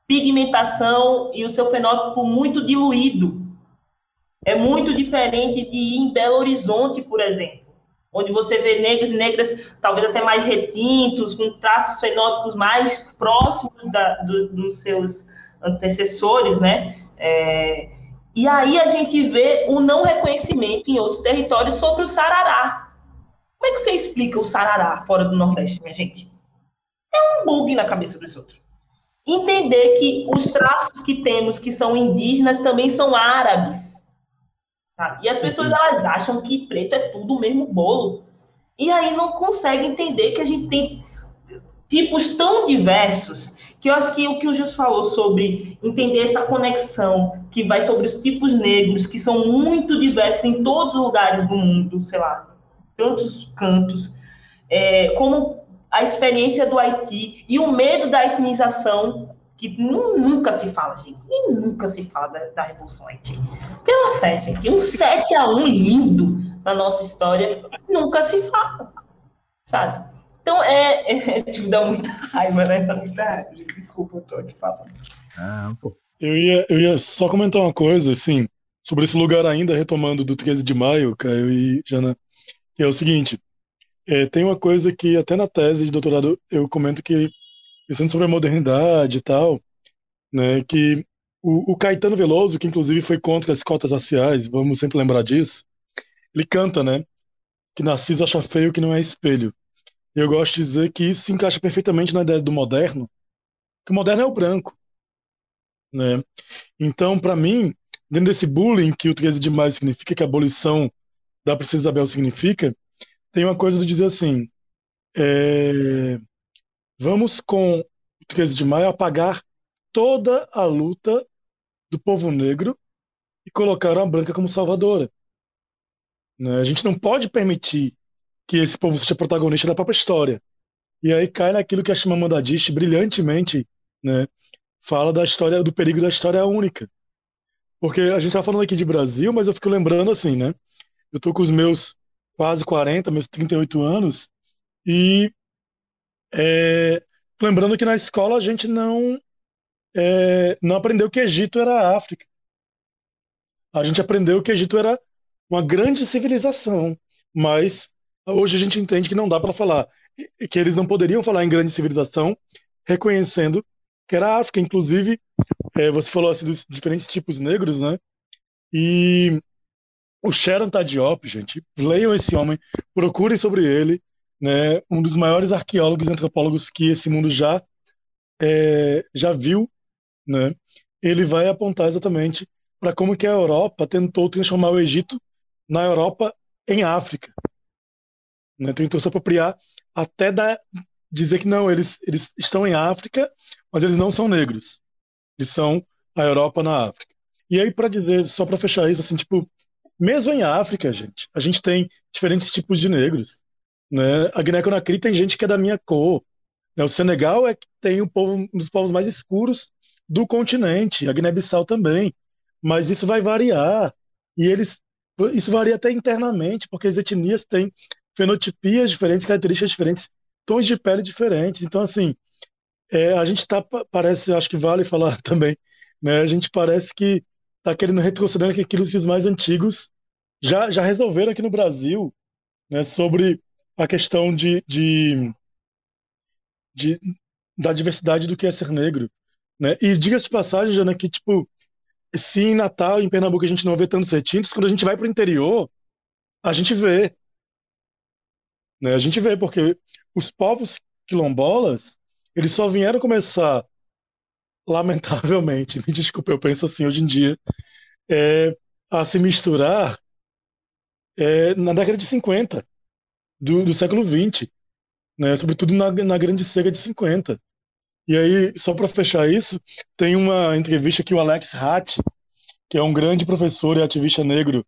pigmentação e o seu fenótipo muito diluído. É muito diferente de ir em Belo Horizonte, por exemplo, onde você vê negros e negras talvez até mais retintos, com traços fenótipos mais próximos da, do, dos seus antecessores, né? É, E aí a gente vê o não reconhecimento em outros territórios sobre o sarará. Como é que você explica o sarará fora do Nordeste, minha gente? É um bug na cabeça dos outros. Entender que os traços que temos que são indígenas também são árabes. Tá? E as pessoas elas acham que preto é tudo o mesmo bolo. E aí não conseguem entender que a gente tem tipos tão diversos que eu acho que o que o Jus falou sobre entender essa conexão que vai sobre os tipos negros, que são muito diversos em todos os lugares do mundo, sei lá, tantos cantos, é, como a experiência do Haiti e o medo da etnização, que nunca se fala, gente, e nunca se fala da, da Revolução Haiti. Pela fé, gente, um 7 a 1 lindo na nossa história, nunca se fala, sabe? Então, é, é tipo, dá muita raiva, né? Dá muita raiva. Desculpa, eu tô aqui falando. Ah, pô. Eu ia, eu ia só comentar uma coisa, assim, sobre esse lugar ainda, retomando do 13 de maio, Caio e Jana, que é o seguinte, é, tem uma coisa que até na tese de doutorado eu comento que, pensando sobre a modernidade e tal, né, que o, o Caetano Veloso, que inclusive foi contra as cotas raciais, vamos sempre lembrar disso, ele canta, né, que Narciso acha feio que não é espelho. Eu gosto de dizer que isso se encaixa perfeitamente na ideia do moderno, que o moderno é o branco. Né? Então, para mim, dentro desse bullying que o 13 de maio significa, que a abolição da Princesa Isabel significa, tem uma coisa de dizer assim: é, vamos com o 13 de maio apagar toda a luta do povo negro e colocar a branca como salvadora. Né? A gente não pode permitir que esse povo seja protagonista da própria história. E aí cai naquilo que a Chimamanda Adichie brilhantemente né, fala da história, do perigo da história única. Porque a gente está falando aqui de Brasil, mas eu fico lembrando assim, né? Eu tô com os meus quase 40, meus 38 anos, e é, lembrando que na escola a gente não, é, não aprendeu que Egito era África. A gente aprendeu que Egito era uma grande civilização, mas hoje a gente entende que não dá para falar, que eles não poderiam falar em grande civilização, reconhecendo que era África. Inclusive, é, você falou assim dos diferentes tipos negros, né? E o Sharon Tadiop, gente, leiam esse homem, procurem sobre ele, né? Um dos maiores arqueólogos e antropólogos que esse mundo já é, já viu, né? Ele vai apontar exatamente para como que a Europa tentou transformar o Egito na Europa em África. Né? Tentou se apropriar até da, dizer que não, eles, eles estão em África, mas eles não são negros. Eles são a Europa na África. E aí, para dizer, só para fechar isso, assim, tipo, mesmo em África, gente, a gente tem diferentes tipos de negros. Né? A Guiné-Conakry tem gente que é da minha cor. Né? O Senegal é que tem um, povo, um dos povos mais escuros do continente, a Guiné-Bissau também. Mas isso vai variar. E eles isso varia até internamente, porque as etnias têm fenotipias diferentes, características diferentes, tons de pele diferentes. Então, assim, é, a gente está, parece, acho que vale falar também, né? A gente parece que está querendo retroceder aquilo que os mais antigos já, já resolveram aqui no Brasil, né? Sobre a questão de, de, de da diversidade do que é ser negro, né? E diga-se de passagem, Jana, que, tipo, se em Natal, em Pernambuco, a gente não vê tantos retintos, quando a gente vai para o interior, a gente vê. Né? A gente vê, porque os povos quilombolas, eles só vieram começar, lamentavelmente, me desculpe, eu penso assim hoje em dia, é, a se misturar é, na década de 50, do, do século 20, né? sobretudo na, na Grande Seca de 50. E aí, só para fechar isso, tem uma entrevista que o Alex Hatt, que é um grande professor e ativista negro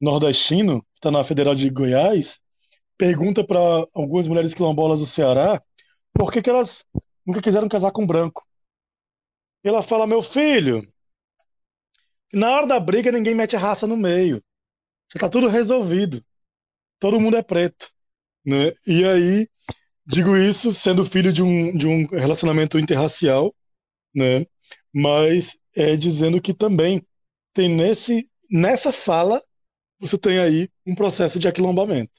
nordestino, que está na Federal de Goiás, pergunta para algumas mulheres quilombolas do Ceará por que, que elas nunca quiseram casar com branco. E ela fala: Meu filho, na hora da briga ninguém mete a raça no meio. Já está tudo resolvido. Todo mundo é preto. Né? E aí, digo isso sendo filho de um, de um relacionamento interracial, né? mas é, dizendo que também tem nesse, nessa fala, você tem aí um processo de aquilombamento.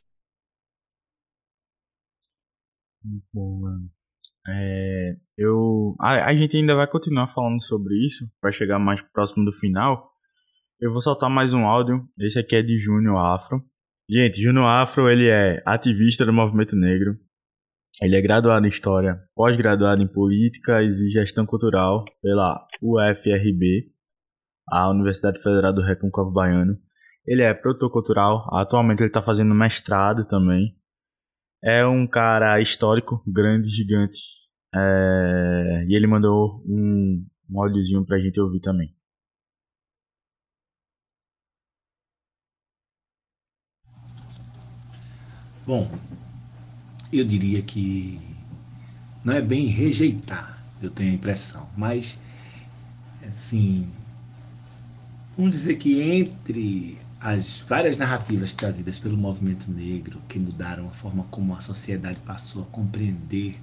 Bom. É, eu, a, a, gente ainda vai continuar falando sobre isso, vai chegar mais próximo do final. eu vou soltar mais um áudio. Esse aqui é de Júnior Afro. Gente, Júnior Afro, ele é ativista do movimento negro. Ele é graduado em História, pós-graduado em Políticas e Gestão Cultural pela UFRB, a Universidade Federal do Recôncavo Baiano. Ele é produtor cultural, atualmente ele está fazendo mestrado também. É um cara histórico, grande, gigante. É... E ele mandou um, um áudiozinho pra gente ouvir também. Bom, eu diria que não é bem rejeitar, eu tenho a impressão, mas assim, vamos dizer que entre as várias narrativas trazidas pelo movimento negro que mudaram a forma como a sociedade passou a compreender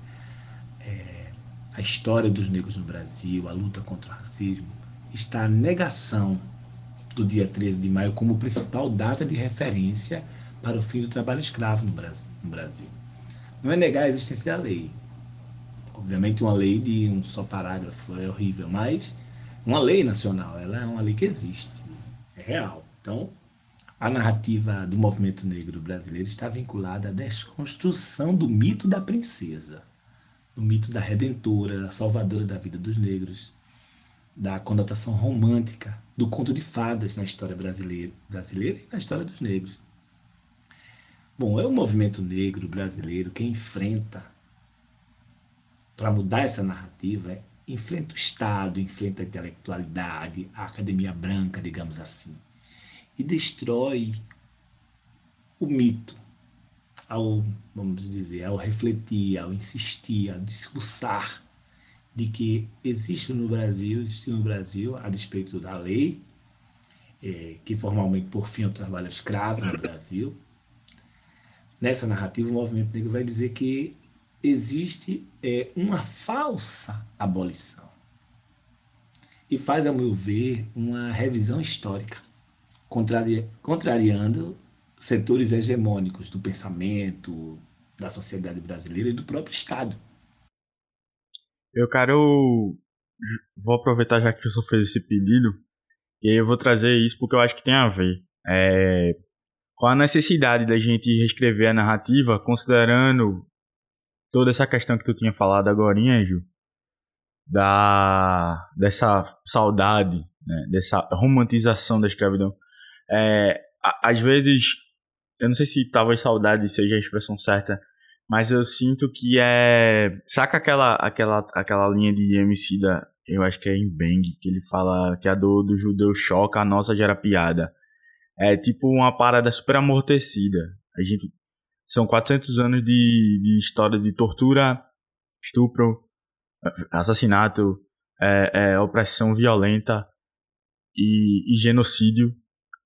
é, a história dos negros no Brasil, a luta contra o racismo, está a negação do dia 13 de maio como principal data de referência para o fim do trabalho escravo no Brasil. Não é negar a existência da lei. Obviamente, uma lei de um só parágrafo é horrível, mas uma lei nacional, ela é uma lei que existe, é real. Então, a narrativa do movimento negro brasileiro está vinculada à desconstrução do mito da princesa, do mito da redentora, da salvadora da vida dos negros, da conotação romântica do conto de fadas na história brasileira, brasileira e na história dos negros. Bom, é o movimento negro brasileiro que enfrenta, para mudar essa narrativa, é, enfrenta o Estado, enfrenta a intelectualidade, a academia branca, digamos assim e destrói o mito ao, vamos dizer, ao refletir, ao insistir, ao discursar de que existe no Brasil, existe no Brasil, a despeito da lei, é, que formalmente por fim o trabalho escravo no Brasil, nessa narrativa o movimento negro vai dizer que existe é, uma falsa abolição. E faz, a meu ver, uma revisão histórica contrariando setores hegemônicos do pensamento, da sociedade brasileira e do próprio Estado. Eu quero. Vou aproveitar já que o senhor fez esse pedido, e aí eu vou trazer isso porque eu acho que tem a ver. É, qual a necessidade da gente reescrever a narrativa, considerando toda essa questão que tu tinha falado agora, Ju, da, dessa saudade, né, dessa romantização da escravidão. É, às vezes, eu não sei se talvez saudade seja a expressão certa, mas eu sinto que é. Saca aquela, aquela, aquela linha de MC da. Eu acho que é em Bang, que ele fala que a dor do judeu choca, a nossa gera piada. É tipo uma parada super amortecida. A gente. São 400 anos de, de história de tortura, estupro, assassinato, é, é, opressão violenta e, e genocídio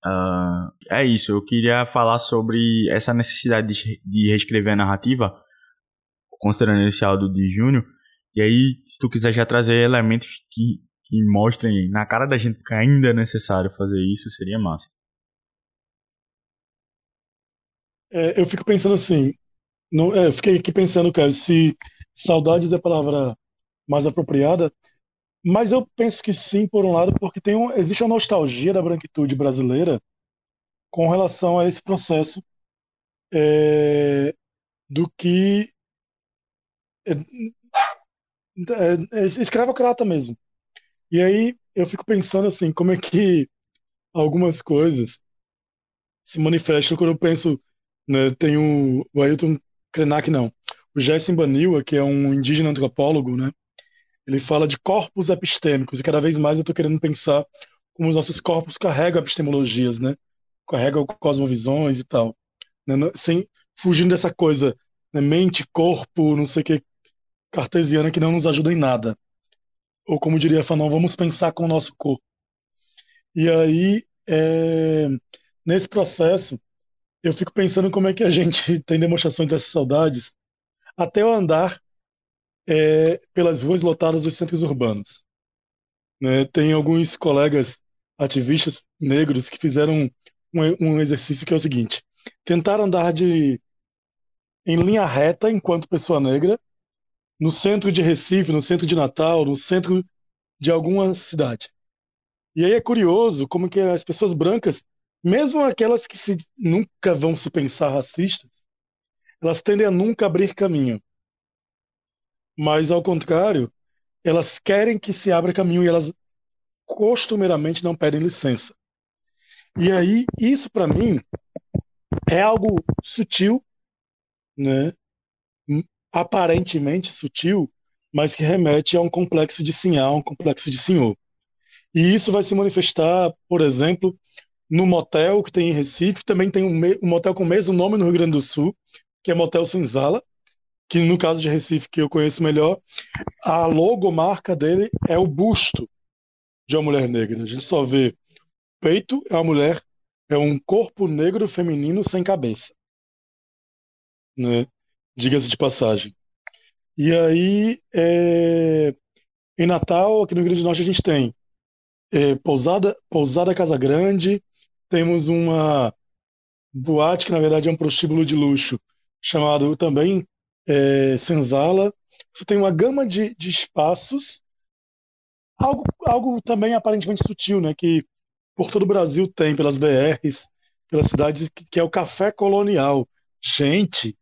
Uh, é isso, eu queria falar sobre essa necessidade de, de reescrever a narrativa, considerando esse áudio de Júnior, e aí, se tu quiser já trazer elementos que, que mostrem na cara da gente que ainda é necessário fazer isso, seria massa. É, eu fico pensando assim, no, é, eu fiquei aqui pensando, cara, se saudades é a palavra mais apropriada, mas eu penso que sim, por um lado, porque tem um, existe uma nostalgia da branquitude brasileira com relação a esse processo é, do que é, é, é, escravocrata mesmo. E aí eu fico pensando assim, como é que algumas coisas se manifestam quando eu penso, né, tem o, o Ailton Krenak, não, o Jessim Baniwa, que é um indígena antropólogo, né, ele fala de corpos epistêmicos, e cada vez mais eu estou querendo pensar como os nossos corpos carregam epistemologias, né? Carregam cosmovisões e tal. Né? Sem, fugindo dessa coisa, né? mente, corpo, não sei o que, cartesiana, que não nos ajuda em nada. Ou como diria Fanon, vamos pensar com o nosso corpo. E aí, é, nesse processo, eu fico pensando como é que a gente tem demonstrações dessas saudades até o andar é, pelas ruas lotadas dos centros urbanos. Né? Tem alguns colegas ativistas negros que fizeram um, um exercício que é o seguinte: tentar andar de em linha reta enquanto pessoa negra no centro de Recife, no centro de Natal, no centro de alguma cidade. E aí é curioso como que as pessoas brancas, mesmo aquelas que se, nunca vão se pensar racistas, elas tendem a nunca abrir caminho. Mas, ao contrário, elas querem que se abra caminho e elas costumeiramente não pedem licença. E aí, isso para mim é algo sutil, né? aparentemente sutil, mas que remete a um complexo de sinhá, um complexo de senhor. E isso vai se manifestar, por exemplo, no motel que tem em Recife, também tem um, um motel com o mesmo nome no Rio Grande do Sul, que é Motel Senzala, que no caso de Recife, que eu conheço melhor, a logomarca dele é o busto de uma mulher negra. A gente só vê peito, é uma mulher, é um corpo negro feminino sem cabeça. Né? Diga-se de passagem. E aí, é... em Natal, aqui no Rio Grande do Norte, a gente tem é, Pousada, Pousada Casa Grande, temos uma boate que na verdade é um prostíbulo de luxo, chamado também é, Senzala. Você tem uma gama de, de espaços, algo, algo também aparentemente sutil, né, que por todo o Brasil tem, pelas BRs, pelas cidades, que, que é o café colonial. Gente,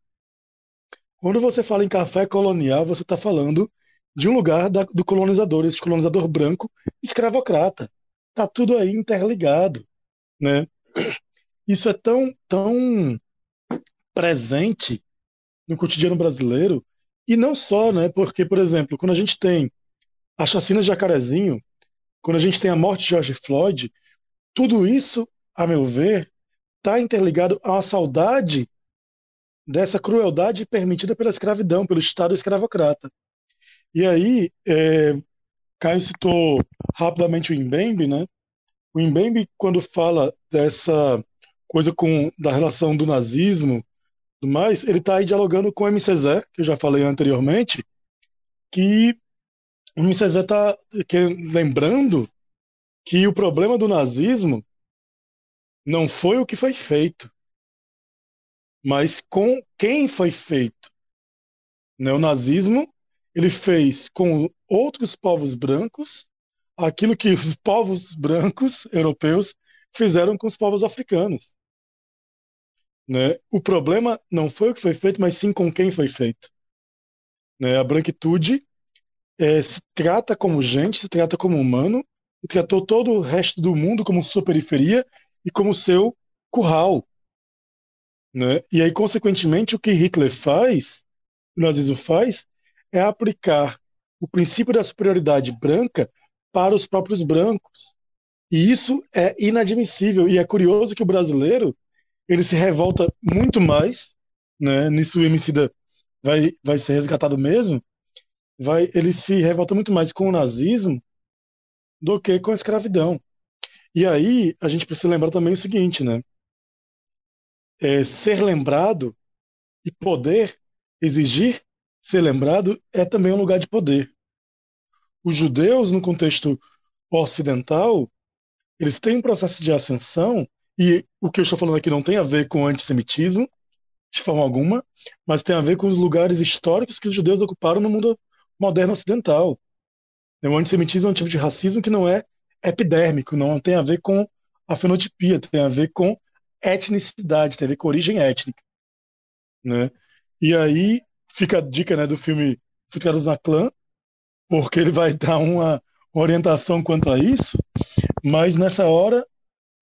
quando você fala em café colonial, você está falando de um lugar da, do colonizador, esse colonizador branco escravocrata. Tá tudo aí interligado, né? Isso é tão, tão presente no cotidiano brasileiro e não só, né? Porque, por exemplo, quando a gente tem a chacina de Jacarezinho, quando a gente tem a morte de George Floyd, tudo isso, a meu ver, está interligado uma saudade dessa crueldade permitida pela escravidão, pelo Estado escravocrata. E aí, é, Caio citou rapidamente o Mbembe, né? O Mbembe, quando fala dessa coisa com da relação do nazismo, do mais, ele está aí dialogando com o MCZ, que eu já falei anteriormente, que o MCZ está lembrando que o problema do nazismo não foi o que foi feito, mas com quem foi feito. Né? O nazismo ele fez com outros povos brancos aquilo que os povos brancos europeus fizeram com os povos africanos. Né? O problema não foi o que foi feito, mas sim com quem foi feito. Né? A branquitude é, se trata como gente, se trata como humano, e tratou todo o resto do mundo como sua periferia e como seu curral. Né? E aí, consequentemente, o que Hitler faz, o nazismo faz, é aplicar o princípio da superioridade branca para os próprios brancos. E isso é inadmissível. E é curioso que o brasileiro ele se revolta muito mais, né? Nisso o Emicida vai, vai ser resgatado mesmo. Vai, ele se revolta muito mais com o nazismo do que com a escravidão. E aí a gente precisa lembrar também o seguinte, né? É, ser lembrado e poder exigir ser lembrado é também um lugar de poder. Os judeus, no contexto ocidental, eles têm um processo de ascensão, e o que eu estou falando aqui não tem a ver com antissemitismo, de forma alguma, mas tem a ver com os lugares históricos que os judeus ocuparam no mundo moderno ocidental. O antissemitismo é um tipo de racismo que não é epidérmico, não tem a ver com a fenotipia, tem a ver com etnicidade, tem a ver com origem étnica. Né? E aí fica a dica né, do filme Infiltrados na Clã, porque ele vai dar uma orientação quanto a isso, mas nessa hora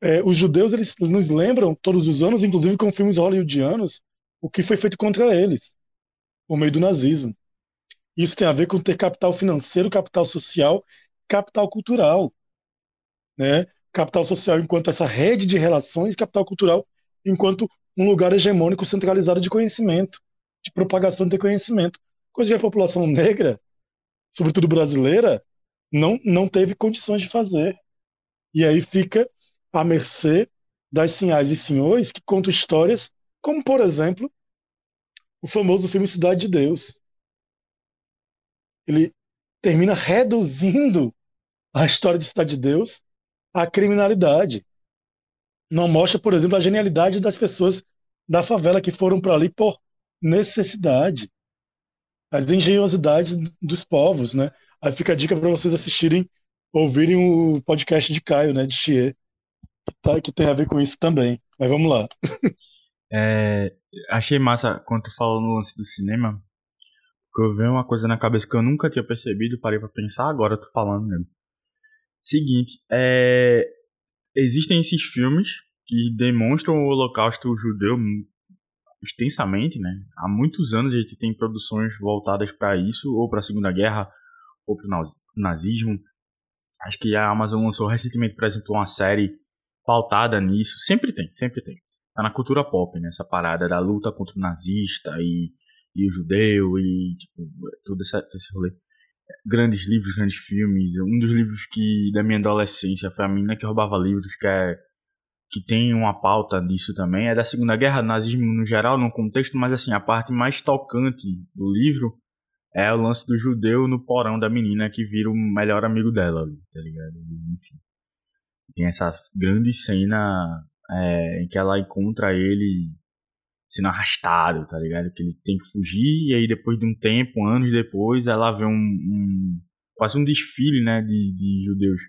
é, os judeus eles nos lembram todos os anos, inclusive com filmes hollywoodianos, o que foi feito contra eles, por meio do nazismo. Isso tem a ver com ter capital financeiro, capital social, capital cultural. Né? Capital social enquanto essa rede de relações, capital cultural enquanto um lugar hegemônico centralizado de conhecimento de propagação de conhecimento, coisa que a população negra, sobretudo brasileira, não, não teve condições de fazer. E aí fica à mercê das sinhais e senhores que contam histórias, como, por exemplo, o famoso filme Cidade de Deus. Ele termina reduzindo a história de Cidade de Deus à criminalidade. Não mostra, por exemplo, a genialidade das pessoas da favela que foram para ali por necessidade, as engenhosidades dos povos, né? Aí fica a dica para vocês assistirem ouvirem o podcast de Caio, né, de Chier, que, tá, que tem a ver com isso também. Mas vamos lá. É, achei massa quando tu falou no lance do cinema, que eu vi uma coisa na cabeça que eu nunca tinha percebido, parei pra pensar agora, tô falando mesmo. Seguinte, é, existem esses filmes que demonstram o holocausto judeu extensamente, né? Há muitos anos a gente tem produções voltadas para isso, ou para a Segunda Guerra, ou para o nazismo. Acho que a Amazon lançou recentemente, por exemplo, uma série pautada nisso. Sempre tem, sempre tem. Tá na cultura pop, né? Essa parada da luta contra o nazista e, e o judeu e tipo, todo esse, esse rolê. Grandes livros, grandes filmes. Um dos livros que da minha adolescência foi a menina que roubava livros, que é que tem uma pauta disso também, é da Segunda Guerra, nazismo no geral, no contexto, mas assim, a parte mais tocante do livro é o lance do judeu no porão da menina que vira o melhor amigo dela, tá ligado? Enfim. Tem essa grande cena é, em que ela encontra ele sendo arrastado, tá ligado? Que ele tem que fugir e aí depois de um tempo, anos depois, ela vê um, um quase um desfile, né, de, de judeus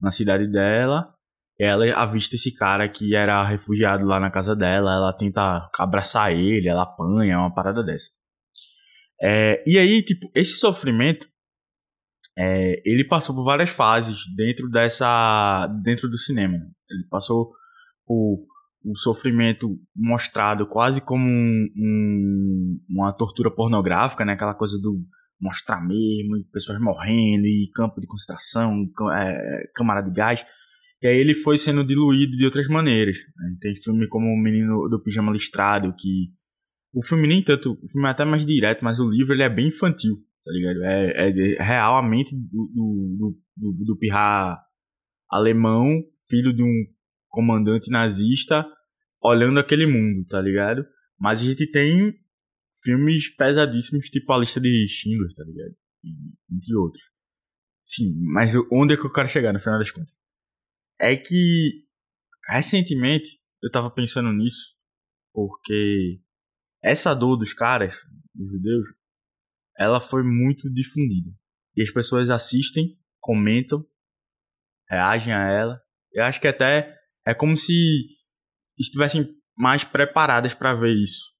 na cidade dela ela avista esse cara que era refugiado lá na casa dela, ela tenta abraçar ele, ela apanha, uma parada dessa. É, e aí, tipo, esse sofrimento, é, ele passou por várias fases dentro dessa, dentro do cinema. Né? Ele passou por o sofrimento mostrado quase como um, um, uma tortura pornográfica, né? Aquela coisa do mostrar mesmo, pessoas morrendo e campo de concentração, é, câmara de gás. E aí ele foi sendo diluído de outras maneiras. Né? Tem filme como O Menino do Pijama Listrado, que o filme nem tanto, o filme é até mais direto, mas o livro ele é bem infantil, tá ligado? É, é real a mente do, do, do, do pirra alemão, filho de um comandante nazista, olhando aquele mundo, tá ligado? Mas a gente tem filmes pesadíssimos, tipo A Lista de Schindler, tá ligado? Entre outros. Sim, mas onde é que eu quero chegar no final das contas? É que recentemente eu tava pensando nisso, porque essa dor dos caras, dos judeus, ela foi muito difundida. E as pessoas assistem, comentam, reagem a ela. Eu acho que até é como se estivessem mais preparadas para ver isso.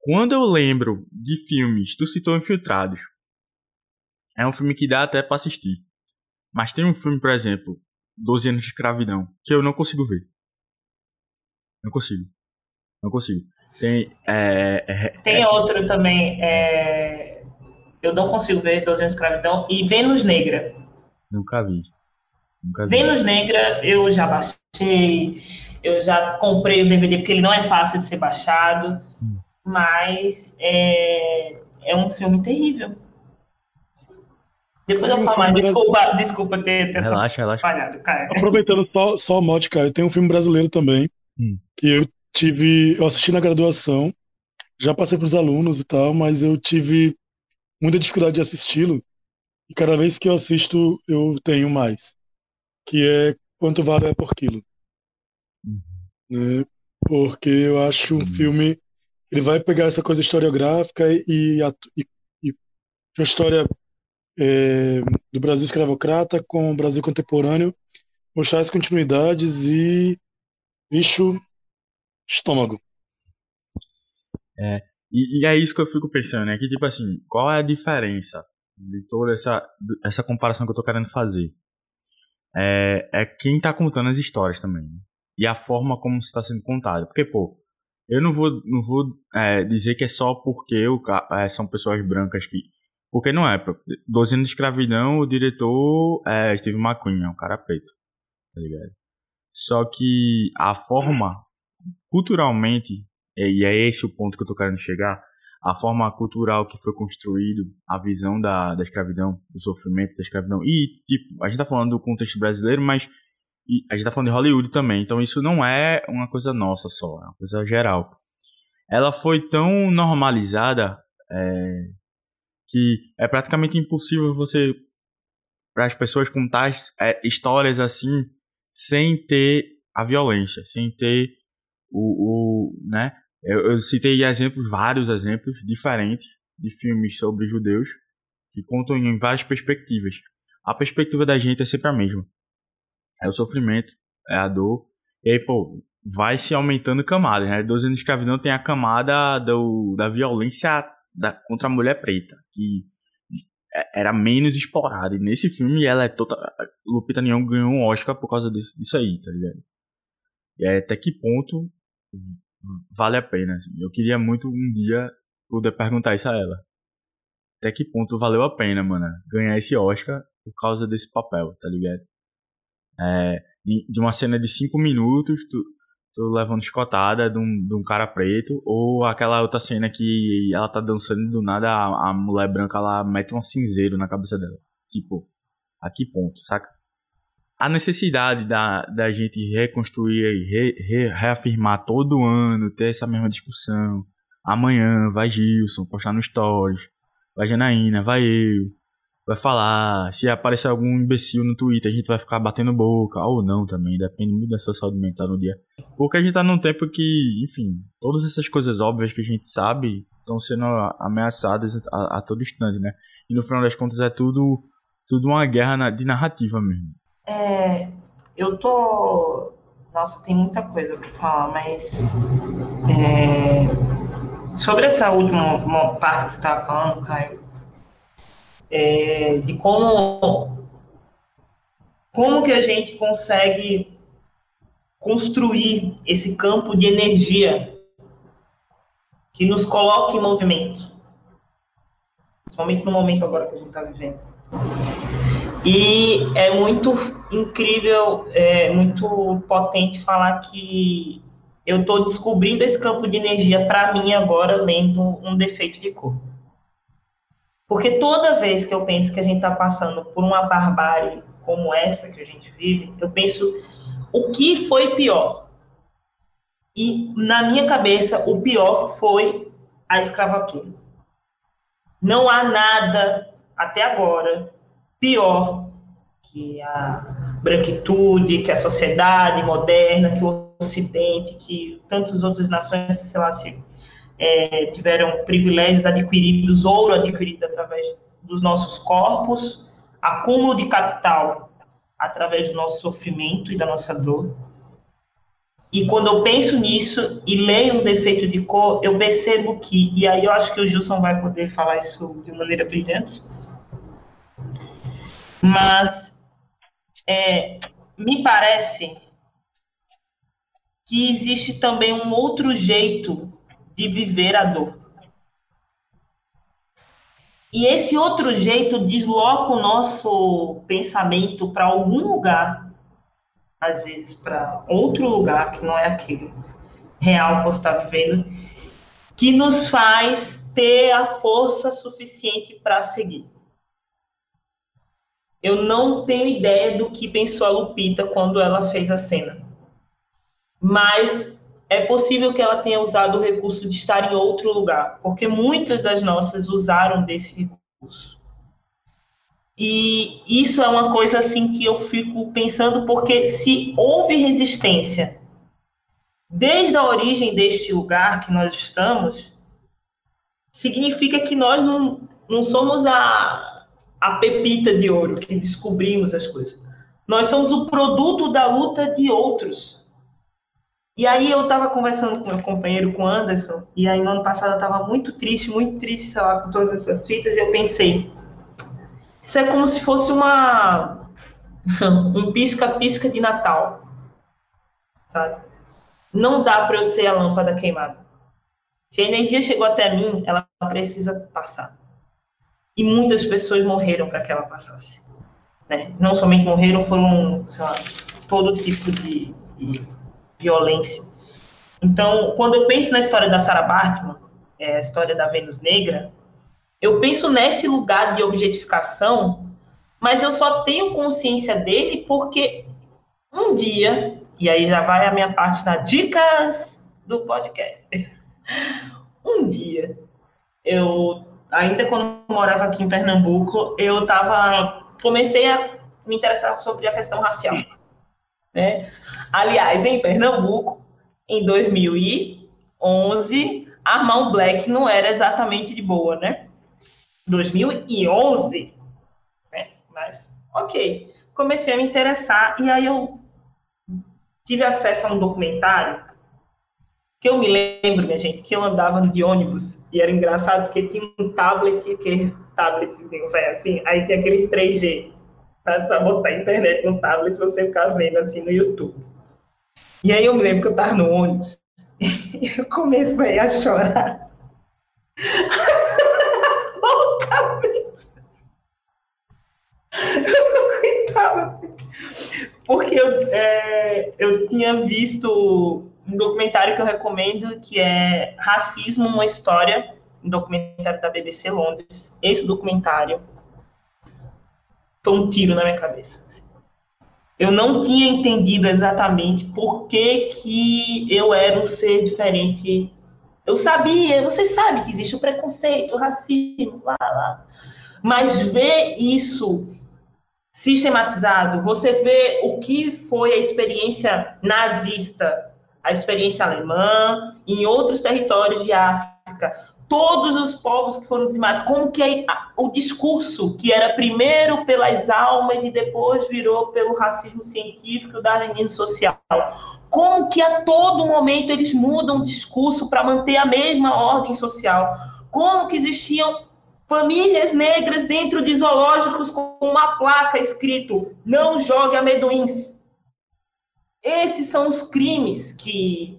Quando eu lembro de filmes, tu citou Infiltrados. É um filme que dá até para assistir. Mas tem um filme, por exemplo, 12 anos de escravidão, que eu não consigo ver. Não consigo. Não consigo. Tem. É, é, tem é, outro também. É, eu não consigo ver 12 anos de escravidão. E Vênus Negra. Nunca vi. Nunca vi. Vênus Negra eu já baixei. Eu já comprei o DVD porque ele não é fácil de ser baixado. Hum. Mas é, é um filme terrível. Depois eu falo mais. Desculpa, desculpa ter, ter relaxa, relaxa. Aproveitando só, só o mod, cara, tem um filme brasileiro também, hum. que eu tive, eu assisti na graduação, já passei para os alunos e tal, mas eu tive muita dificuldade de assisti-lo, e cada vez que eu assisto, eu tenho mais, que é Quanto Vale é por Quilo. Hum. Né? Porque eu acho um hum. filme, ele vai pegar essa coisa historiográfica e, e, e uma história é, do Brasil escravocrata com o Brasil contemporâneo, mostrar as continuidades e bicho estômago. É, e, e, é isso que eu fico pensando, né? Que tipo assim, qual é a diferença de toda essa, essa comparação que eu tô querendo fazer? É, é quem tá contando as histórias também. Né? E a forma como está sendo contado. Porque, pô, eu não vou, não vou é, dizer que é só porque o, é, são pessoas brancas que porque não é. 12 anos de escravidão, o diretor é Steve McQueen, é um cara preto. Tá ligado? Só que a forma, culturalmente, e é esse o ponto que eu tô querendo chegar, a forma cultural que foi construído, a visão da, da escravidão, do sofrimento da escravidão. E, tipo, a gente tá falando do contexto brasileiro, mas a gente tá falando de Hollywood também. Então isso não é uma coisa nossa só, é uma coisa geral. Ela foi tão normalizada é, que é praticamente impossível você para as pessoas contar é, histórias assim sem ter a violência, sem ter o, o né? Eu, eu, citei exemplos, vários exemplos diferentes de filmes sobre judeus que contam em várias perspectivas. a perspectiva da gente é sempre a mesma. É o sofrimento, é a dor. E aí, pô, vai se aumentando camadas, né? 12 anos de escravidão tem a camada do, da violência da, contra a mulher preta, que é, era menos explorada. E nesse filme ela é toda. Lupita Nyong'o ganhou um Oscar por causa disso, disso aí, tá ligado? E é até que ponto vale a pena. Assim. Eu queria muito um dia poder perguntar isso a ela. Até que ponto valeu a pena, mano, ganhar esse Oscar por causa desse papel, tá ligado? É, de uma cena de 5 minutos, tu, tu levando escotada de um, de um cara preto, ou aquela outra cena que ela tá dançando do nada, a, a mulher branca ela mete um cinzeiro na cabeça dela. Tipo, a que ponto, saca? A necessidade da, da gente reconstruir e re, re, reafirmar todo ano, ter essa mesma discussão. Amanhã vai Gilson postar no Stories, vai Janaína, vai eu vai falar. Se aparecer algum imbecil no Twitter, a gente vai ficar batendo boca, ou não também, depende muito da sua saúde mental no dia. Porque a gente tá num tempo que, enfim, todas essas coisas óbvias que a gente sabe estão sendo ameaçadas a, a, todo instante, né? E no final das contas é tudo, tudo uma guerra de narrativa mesmo. É, eu tô. Nossa, tem muita coisa pra falar, mas. É, sobre essa última parte que você tava falando, Caio, é, de como, como que a gente consegue construir esse campo de energia que nos coloque em movimento, principalmente no momento agora que a gente está vivendo. E é muito incrível, é muito potente falar que eu estou descobrindo esse campo de energia para mim agora lendo um defeito de cor. Porque toda vez que eu penso que a gente está passando por uma barbárie como essa que a gente vive, eu penso o que foi pior. E na minha cabeça, o pior foi a escravatura. Não há nada até agora pior que a branquitude, que a sociedade moderna, que o Ocidente, que tantas outras nações, se é, tiveram privilégios adquiridos, ouro adquirido através dos nossos corpos, acúmulo de capital através do nosso sofrimento e da nossa dor. E quando eu penso nisso e leio um defeito de cor, eu percebo que, e aí eu acho que o Gilson vai poder falar isso de maneira brilhante, mas é, me parece que existe também um outro jeito de viver a dor. E esse outro jeito desloca o nosso pensamento para algum lugar, às vezes para outro lugar que não é aquele real que você está vivendo, que nos faz ter a força suficiente para seguir. Eu não tenho ideia do que pensou a Lupita quando ela fez a cena. Mas é possível que ela tenha usado o recurso de estar em outro lugar, porque muitas das nossas usaram desse recurso. E isso é uma coisa assim que eu fico pensando, porque se houve resistência desde a origem deste lugar que nós estamos, significa que nós não, não somos a, a pepita de ouro que descobrimos as coisas. Nós somos o produto da luta de outros. E aí eu estava conversando com meu companheiro, com o Anderson, e aí no ano passado eu estava muito triste, muito triste, sei lá, com todas essas fitas, e eu pensei, isso é como se fosse uma um pisca-pisca de Natal, sabe? Não dá para eu ser a lâmpada queimada. Se a energia chegou até mim, ela precisa passar. E muitas pessoas morreram para que ela passasse. Né? Não somente morreram, foram, sei lá, todo tipo de, de violência. Então, quando eu penso na história da Sarah Bartman, é, a história da Vênus Negra, eu penso nesse lugar de objetificação, mas eu só tenho consciência dele porque um dia, e aí já vai a minha parte das dicas do podcast. um dia, eu, ainda quando eu morava aqui em Pernambuco, eu tava, comecei a me interessar sobre a questão racial. Né? Aliás, em Pernambuco, em 2011, armar black não era exatamente de boa, né? 2011, né? mas Ok, comecei a me interessar e aí eu tive acesso a um documentário que eu me lembro, minha gente, que eu andava de ônibus e era engraçado porque tinha um tablet, aquele tabletzinho, vai assim, aí tinha aquele 3G para botar a internet no tablet você ficar vendo assim no YouTube. E aí eu me lembro que eu estava no ônibus e eu comecei a chorar. Loucamente. Eu não Porque eu, é, eu tinha visto um documentário que eu recomendo, que é Racismo, uma História, um documentário da BBC Londres. Esse documentário foi um tiro na minha cabeça. Assim. Eu não tinha entendido exatamente por que, que eu era um ser diferente. Eu sabia, você sabe que existe o preconceito, o racismo, lá, lá. Mas ver isso sistematizado, você vê o que foi a experiência nazista a experiência alemã, em outros territórios de África, todos os povos que foram dizimados, como que o discurso que era primeiro pelas almas e depois virou pelo racismo científico, o darwinismo social, como que a todo momento eles mudam o discurso para manter a mesma ordem social, como que existiam famílias negras dentro de zoológicos com uma placa escrito não jogue amendoins, esses são os crimes que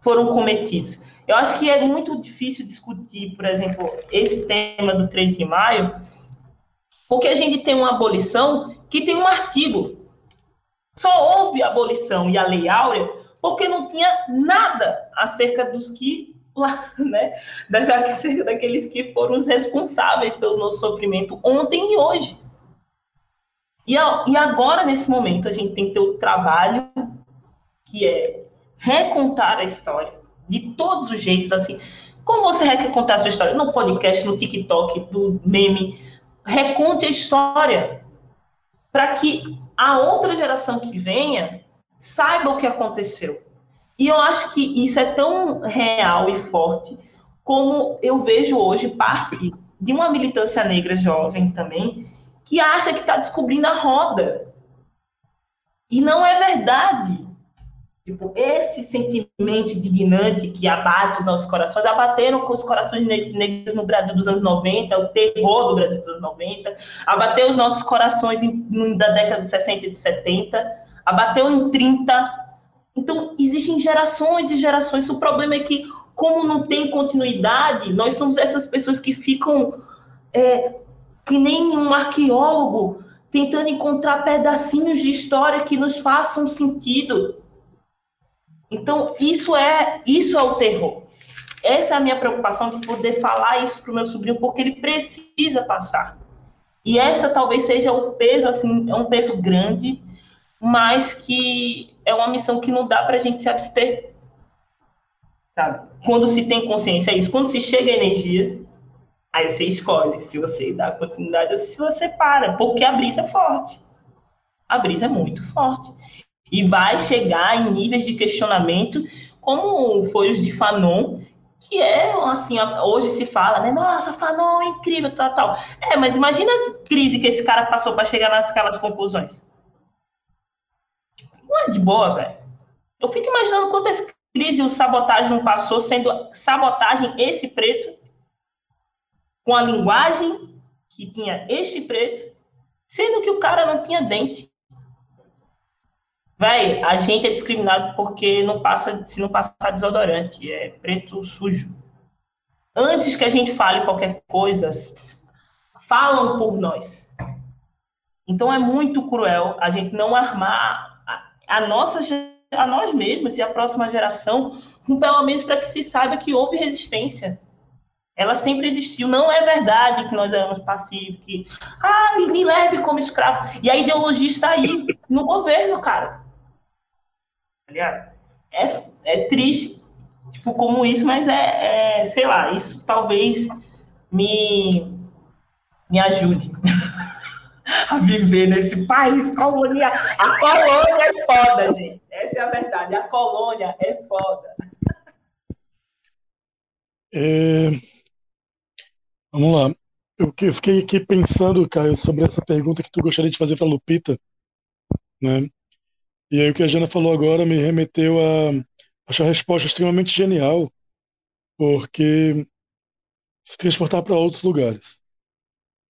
foram cometidos. Eu acho que é muito difícil discutir, por exemplo, esse tema do 3 de maio, porque a gente tem uma abolição que tem um artigo. Só houve abolição e a Lei Áurea porque não tinha nada acerca dos que, né, daqueles que foram os responsáveis pelo nosso sofrimento ontem e hoje. E, e agora, nesse momento, a gente tem que ter o trabalho que é recontar a história de todos os jeitos, assim. Como você quer contar a sua história? No podcast, no TikTok, do meme. Reconte a história para que a outra geração que venha saiba o que aconteceu. E eu acho que isso é tão real e forte como eu vejo hoje parte de uma militância negra jovem também, que acha que está descobrindo a roda. E não é verdade. Tipo, esse sentimento indignante que abate os nossos corações, abateram com os corações negros no Brasil dos anos 90, o terror do Brasil dos anos 90, abateu os nossos corações em, da década de 60 e de 70, abateu em 30. Então, existem gerações e gerações. O problema é que, como não tem continuidade, nós somos essas pessoas que ficam é, que nem um arqueólogo tentando encontrar pedacinhos de história que nos façam sentido. Então, isso é, isso é o terror. Essa é a minha preocupação de poder falar isso para o meu sobrinho, porque ele precisa passar. E essa talvez seja o peso, assim, é um peso grande, mas que é uma missão que não dá para a gente se abster. Sabe? Quando se tem consciência, é isso. Quando se chega a energia, Aí você escolhe se você dá continuidade ou se você para, porque a brisa é forte. A brisa é muito forte. E vai chegar em níveis de questionamento, como foi os de Fanon, que é assim, hoje se fala, né? Nossa, Fanon é incrível, tal, tal. É, mas imagina a crise que esse cara passou para chegar naquelas conclusões. Não é de boa, velho. Eu fico imaginando quantas crises o sabotagem não passou, sendo sabotagem esse preto com a linguagem que tinha este preto, sendo que o cara não tinha dente. Véi, a gente é discriminado porque não passa, se não passar desodorante, é preto sujo. Antes que a gente fale qualquer coisa, falam por nós. Então é muito cruel a gente não armar a, a nossa a nós mesmos e a próxima geração, pelo menos para que se saiba que houve resistência ela sempre existiu. Não é verdade que nós éramos passivos, que, ah, me leve como escravo. E a ideologia está aí, no governo, cara. Tá é, é triste, tipo, como isso, mas é, é, sei lá, isso talvez me, me ajude a viver nesse país colônia. A colônia é foda, gente. Essa é a verdade. A colônia é foda. É, Vamos lá. eu fiquei aqui pensando, Caio, sobre essa pergunta que tu gostaria de fazer para Lupita, né? E aí o que a Jana falou agora me remeteu a achar a resposta extremamente genial, porque se transportar para outros lugares,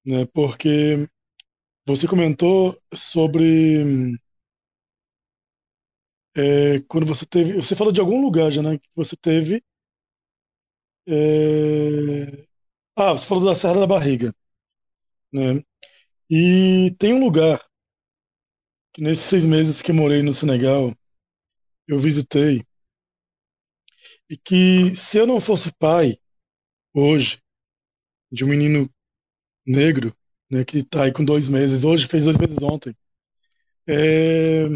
né? Porque você comentou sobre é, quando você teve, você falou de algum lugar, Jana, que você teve é, ah, você falou da Serra da Barriga, né? E tem um lugar que nesses seis meses que morei no Senegal, eu visitei, e que se eu não fosse pai hoje de um menino negro, né, que está aí com dois meses, hoje fez dois meses ontem, é...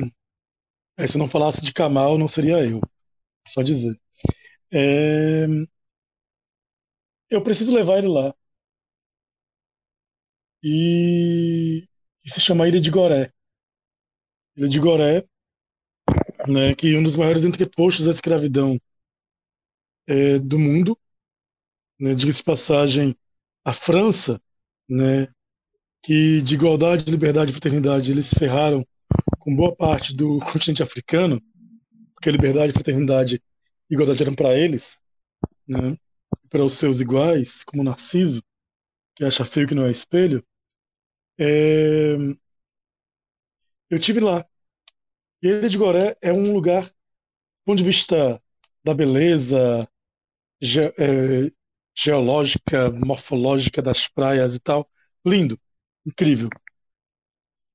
É, se eu não falasse de Kamal, não seria eu, só dizer. É... Eu preciso levar ele lá. E, e se chama Ilha de Goré. Ilha de Goré, né, que é um dos maiores entrepostos da escravidão é, do mundo. Né, Diga-se passagem, a França, né, que de igualdade, liberdade e fraternidade eles ferraram com boa parte do continente africano, porque liberdade, fraternidade e igualdade eram para eles, né, para os seus iguais, como Narciso, que acha feio que não é espelho. É... Eu tive lá. E Ilha de Goré é um lugar, do ponto de vista da beleza ge é, geológica, morfológica das praias e tal, lindo, incrível.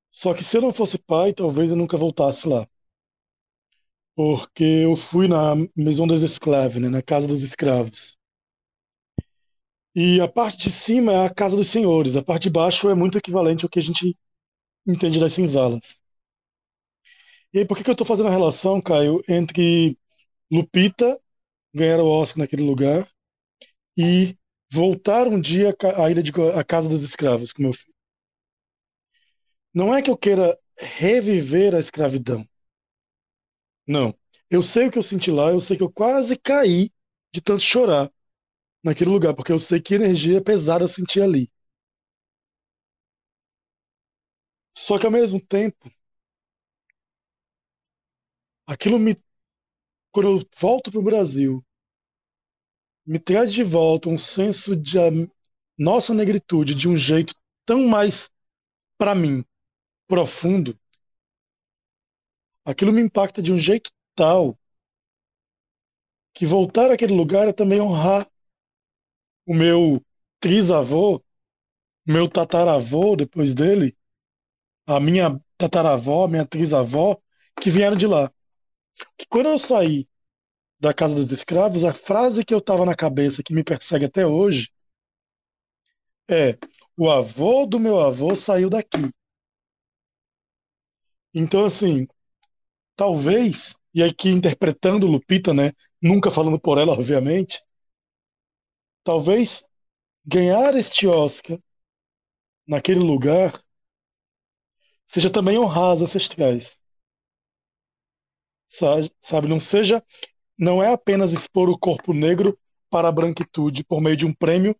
Só que se eu não fosse pai, talvez eu nunca voltasse lá. Porque eu fui na Maison des Esclaves, né, na Casa dos Escravos. E a parte de cima é a Casa dos Senhores, a parte de baixo é muito equivalente ao que a gente entende das senzalas. E aí, por que, que eu estou fazendo a relação, Caio, entre Lupita ganhar o Oscar naquele lugar e voltar um dia à ilha de à casa dos escravos com meu filho? Não é que eu queira reviver a escravidão. Não. Eu sei o que eu senti lá, eu sei que eu quase caí de tanto chorar naquele lugar, porque eu sei que energia pesada eu senti ali. Só que ao mesmo tempo, aquilo me. Quando eu volto para o Brasil, me traz de volta um senso de nossa negritude de um jeito tão mais, para mim, profundo. Aquilo me impacta de um jeito tal que voltar àquele lugar é também honrar o meu trisavô, o meu tataravô depois dele, a minha tataravó, a minha trisavó, que vieram de lá. Que quando eu saí da casa dos escravos, a frase que eu estava na cabeça, que me persegue até hoje, é: o avô do meu avô saiu daqui. Então, assim, talvez, e aqui interpretando Lupita, né, nunca falando por ela, obviamente, talvez ganhar este Oscar naquele lugar seja também honrar as ancestrais. Sabe, não seja, não é apenas expor o corpo negro para a branquitude por meio de um prêmio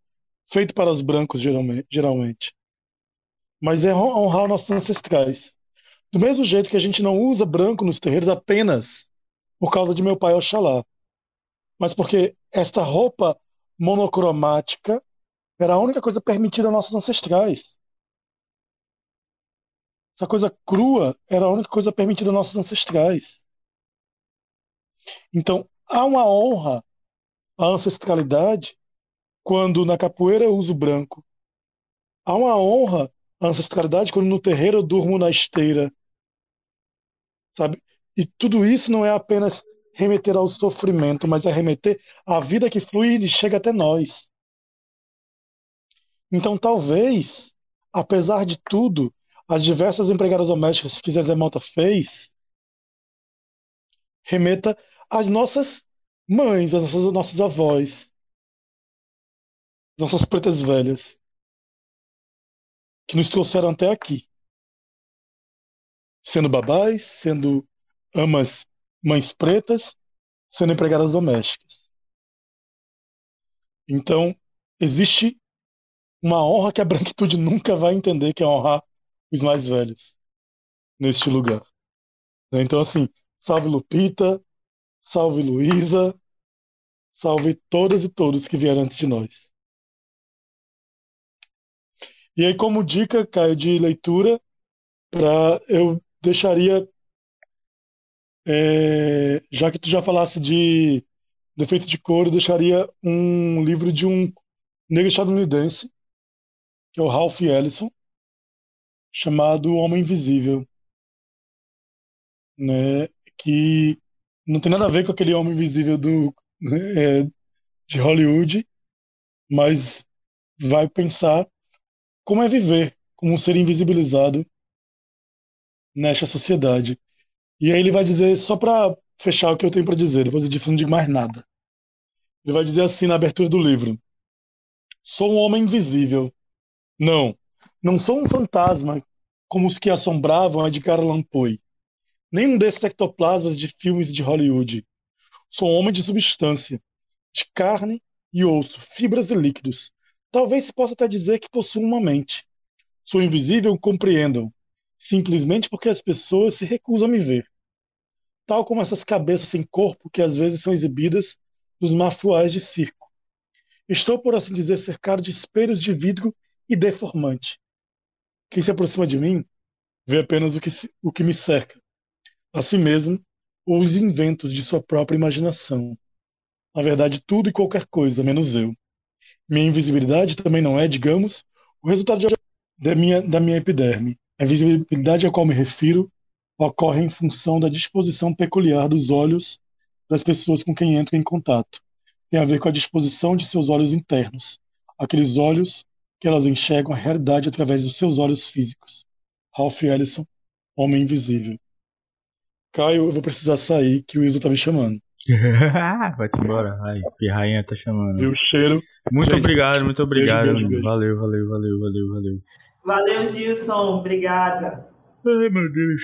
feito para os brancos geralmente, mas é honrar nossos ancestrais. Do mesmo jeito que a gente não usa branco nos terreiros apenas por causa de meu pai Oxalá, mas porque esta roupa monocromática era a única coisa permitida aos nossos ancestrais. Essa coisa crua era a única coisa permitida aos nossos ancestrais. Então, há uma honra à ancestralidade quando na capoeira eu uso branco. Há uma honra à ancestralidade quando no terreiro eu durmo na esteira. Sabe? E tudo isso não é apenas remeter ao sofrimento, mas é remeter à vida que flui e chega até nós. Então, talvez, apesar de tudo, as diversas empregadas domésticas que Zezé Mota fez remeta às nossas mães, às nossas, nossas avós, nossas pretas velhas, que nos trouxeram até aqui. Sendo babás, sendo amas mães pretas sendo empregadas domésticas. Então, existe uma honra que a branquitude nunca vai entender, que é honrar os mais velhos neste lugar. Então, assim, salve Lupita, salve Luísa, salve todas e todos que vieram antes de nós. E aí, como dica, Caio, de leitura, pra, eu deixaria, é, já que tu já falasse de defeito de cor, eu deixaria um livro de um negro estadunidense, que é o Ralph Ellison, chamado Homem Invisível, né? Que não tem nada a ver com aquele Homem Invisível do é, de Hollywood, mas vai pensar como é viver como um ser invisibilizado nesta sociedade. E aí ele vai dizer, só para fechar o que eu tenho para dizer, depois disso não digo mais nada. Ele vai dizer assim na abertura do livro: Sou um homem invisível. Não, não sou um fantasma como os que assombravam a Edgar Allan Poe. Nem um desses ectoplasmas de filmes de Hollywood. Sou homem de substância, de carne e osso, fibras e líquidos. Talvez se possa até dizer que possuo uma mente. Sou invisível, compreendam, simplesmente porque as pessoas se recusam a me ver. Tal como essas cabeças sem corpo que às vezes são exibidas nos mafuais de circo. Estou, por assim dizer, cercado de espelhos de vidro e deformante. Quem se aproxima de mim vê apenas o que, o que me cerca, a si mesmo ou os inventos de sua própria imaginação. Na verdade, tudo e qualquer coisa, menos eu. Minha invisibilidade também não é, digamos, o resultado da minha, da minha epiderme. A invisibilidade a qual me refiro ocorre em função da disposição peculiar dos olhos das pessoas com quem entro em contato. Tem a ver com a disposição de seus olhos internos, aqueles olhos que elas enxergam a realidade através dos seus olhos físicos. Ralph Ellison, Homem Invisível. Caio, eu vou precisar sair, que o Iso tá me chamando. Vai-te embora. Ai, pirrainha tá chamando. Viu o cheiro? Muito Gente, obrigado, muito obrigado. beijo, beijo. Valeu, valeu, valeu, valeu, valeu. Valeu, Gilson. Obrigada. Ai, meu Deus.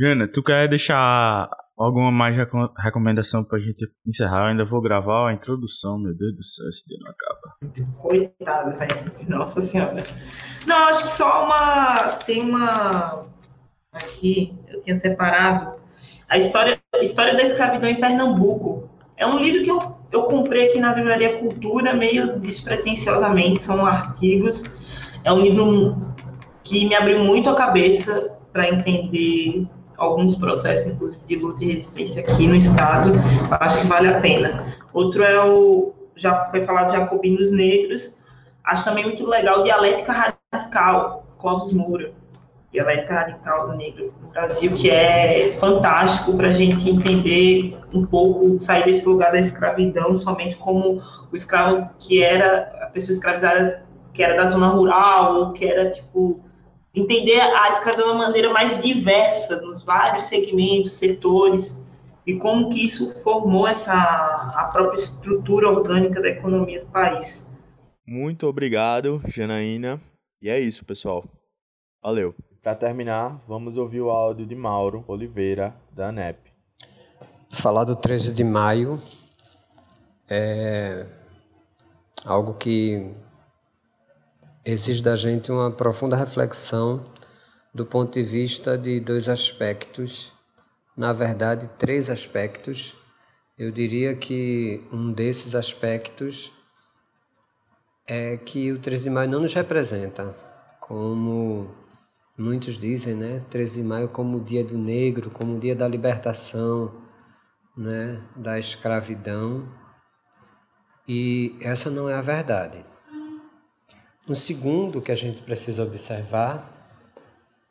Jana, tu quer deixar alguma mais reco- recomendação pra gente encerrar? Eu ainda vou gravar a introdução, meu Deus do céu, esse dia não acaba. Coitada, velho. Nossa Senhora. Não, acho que só uma. Tem uma. Aqui, eu tinha separado. A história, história da escravidão em Pernambuco. É um livro que eu, eu comprei aqui na Livraria Cultura, meio despretensiosamente, são artigos. É um livro que me abriu muito a cabeça para entender alguns processos, inclusive, de luta e resistência aqui no Estado. Acho que vale a pena. Outro é o. Já foi falado de Jacobinos Negros. Acho também muito legal Dialética Radical, Clóvis Moura. Dialética Radical do Negro no Brasil, que é fantástico para a gente entender um pouco, sair desse lugar da escravidão somente como o escravo que era, a pessoa escravizada que era da zona rural, ou que era, tipo, entender a escravidão de uma maneira mais diversa, nos vários segmentos, setores, e como que isso formou essa, a própria estrutura orgânica da economia do país. Muito obrigado, Janaína. E é isso, pessoal. Valeu. Para terminar, vamos ouvir o áudio de Mauro Oliveira, da ANEP. Falar do 13 de maio é algo que exige da gente uma profunda reflexão do ponto de vista de dois aspectos, na verdade, três aspectos. Eu diria que um desses aspectos é que o 13 de maio não nos representa, como muitos dizem, né? 13 de maio como o dia do negro, como o dia da libertação, né? Da escravidão. E essa não é a verdade. Um segundo que a gente precisa observar,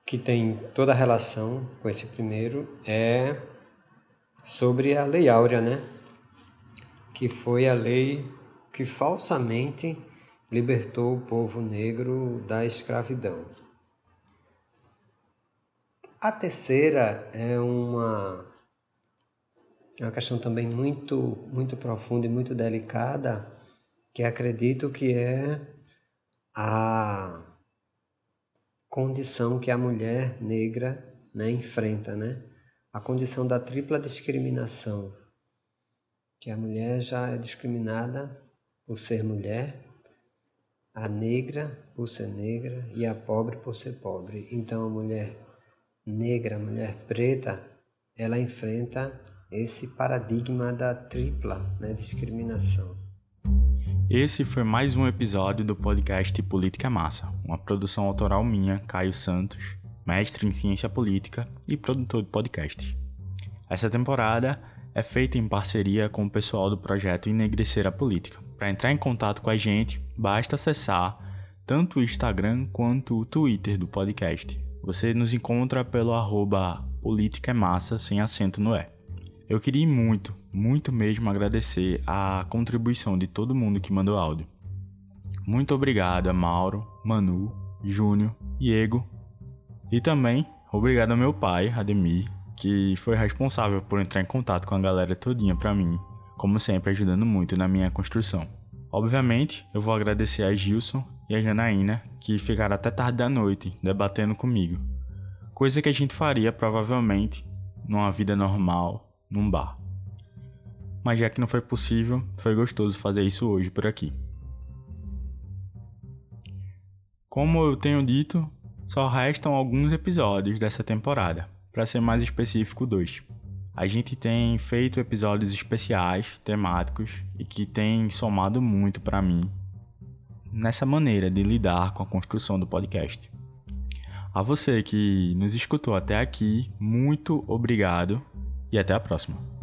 que tem toda a relação com esse primeiro, é sobre a Lei Áurea, né? Que foi a lei que falsamente libertou o povo negro da escravidão. A terceira é uma, é uma questão também muito, muito profunda e muito delicada, que acredito que é a condição que a mulher negra né, enfrenta, né? A condição da tripla discriminação, que a mulher já é discriminada por ser mulher, a negra por ser negra e a pobre por ser pobre. Então a mulher negra, mulher preta, ela enfrenta esse paradigma da tripla né, discriminação. Esse foi mais um episódio do podcast Política Massa, uma produção autoral minha, Caio Santos, mestre em ciência política e produtor de podcast. Essa temporada é feita em parceria com o pessoal do projeto Enegrecer a Política. Para entrar em contato com a gente, basta acessar tanto o Instagram quanto o Twitter do podcast. Você nos encontra pelo arroba Política é Massa sem acento no E. Eu queria muito, muito mesmo agradecer a contribuição de todo mundo que mandou áudio. Muito obrigado a Mauro, Manu, Júnior, Diego e também obrigado ao meu pai, Ademir, que foi responsável por entrar em contato com a galera todinha para mim, como sempre ajudando muito na minha construção. Obviamente, eu vou agradecer a Gilson e a Janaína, que ficaram até tarde da noite debatendo comigo. Coisa que a gente faria provavelmente numa vida normal, num bar mas já que não foi possível, foi gostoso fazer isso hoje por aqui. Como eu tenho dito, só restam alguns episódios dessa temporada, para ser mais específico, dois. A gente tem feito episódios especiais, temáticos e que tem somado muito para mim nessa maneira de lidar com a construção do podcast. A você que nos escutou até aqui, muito obrigado e até a próxima.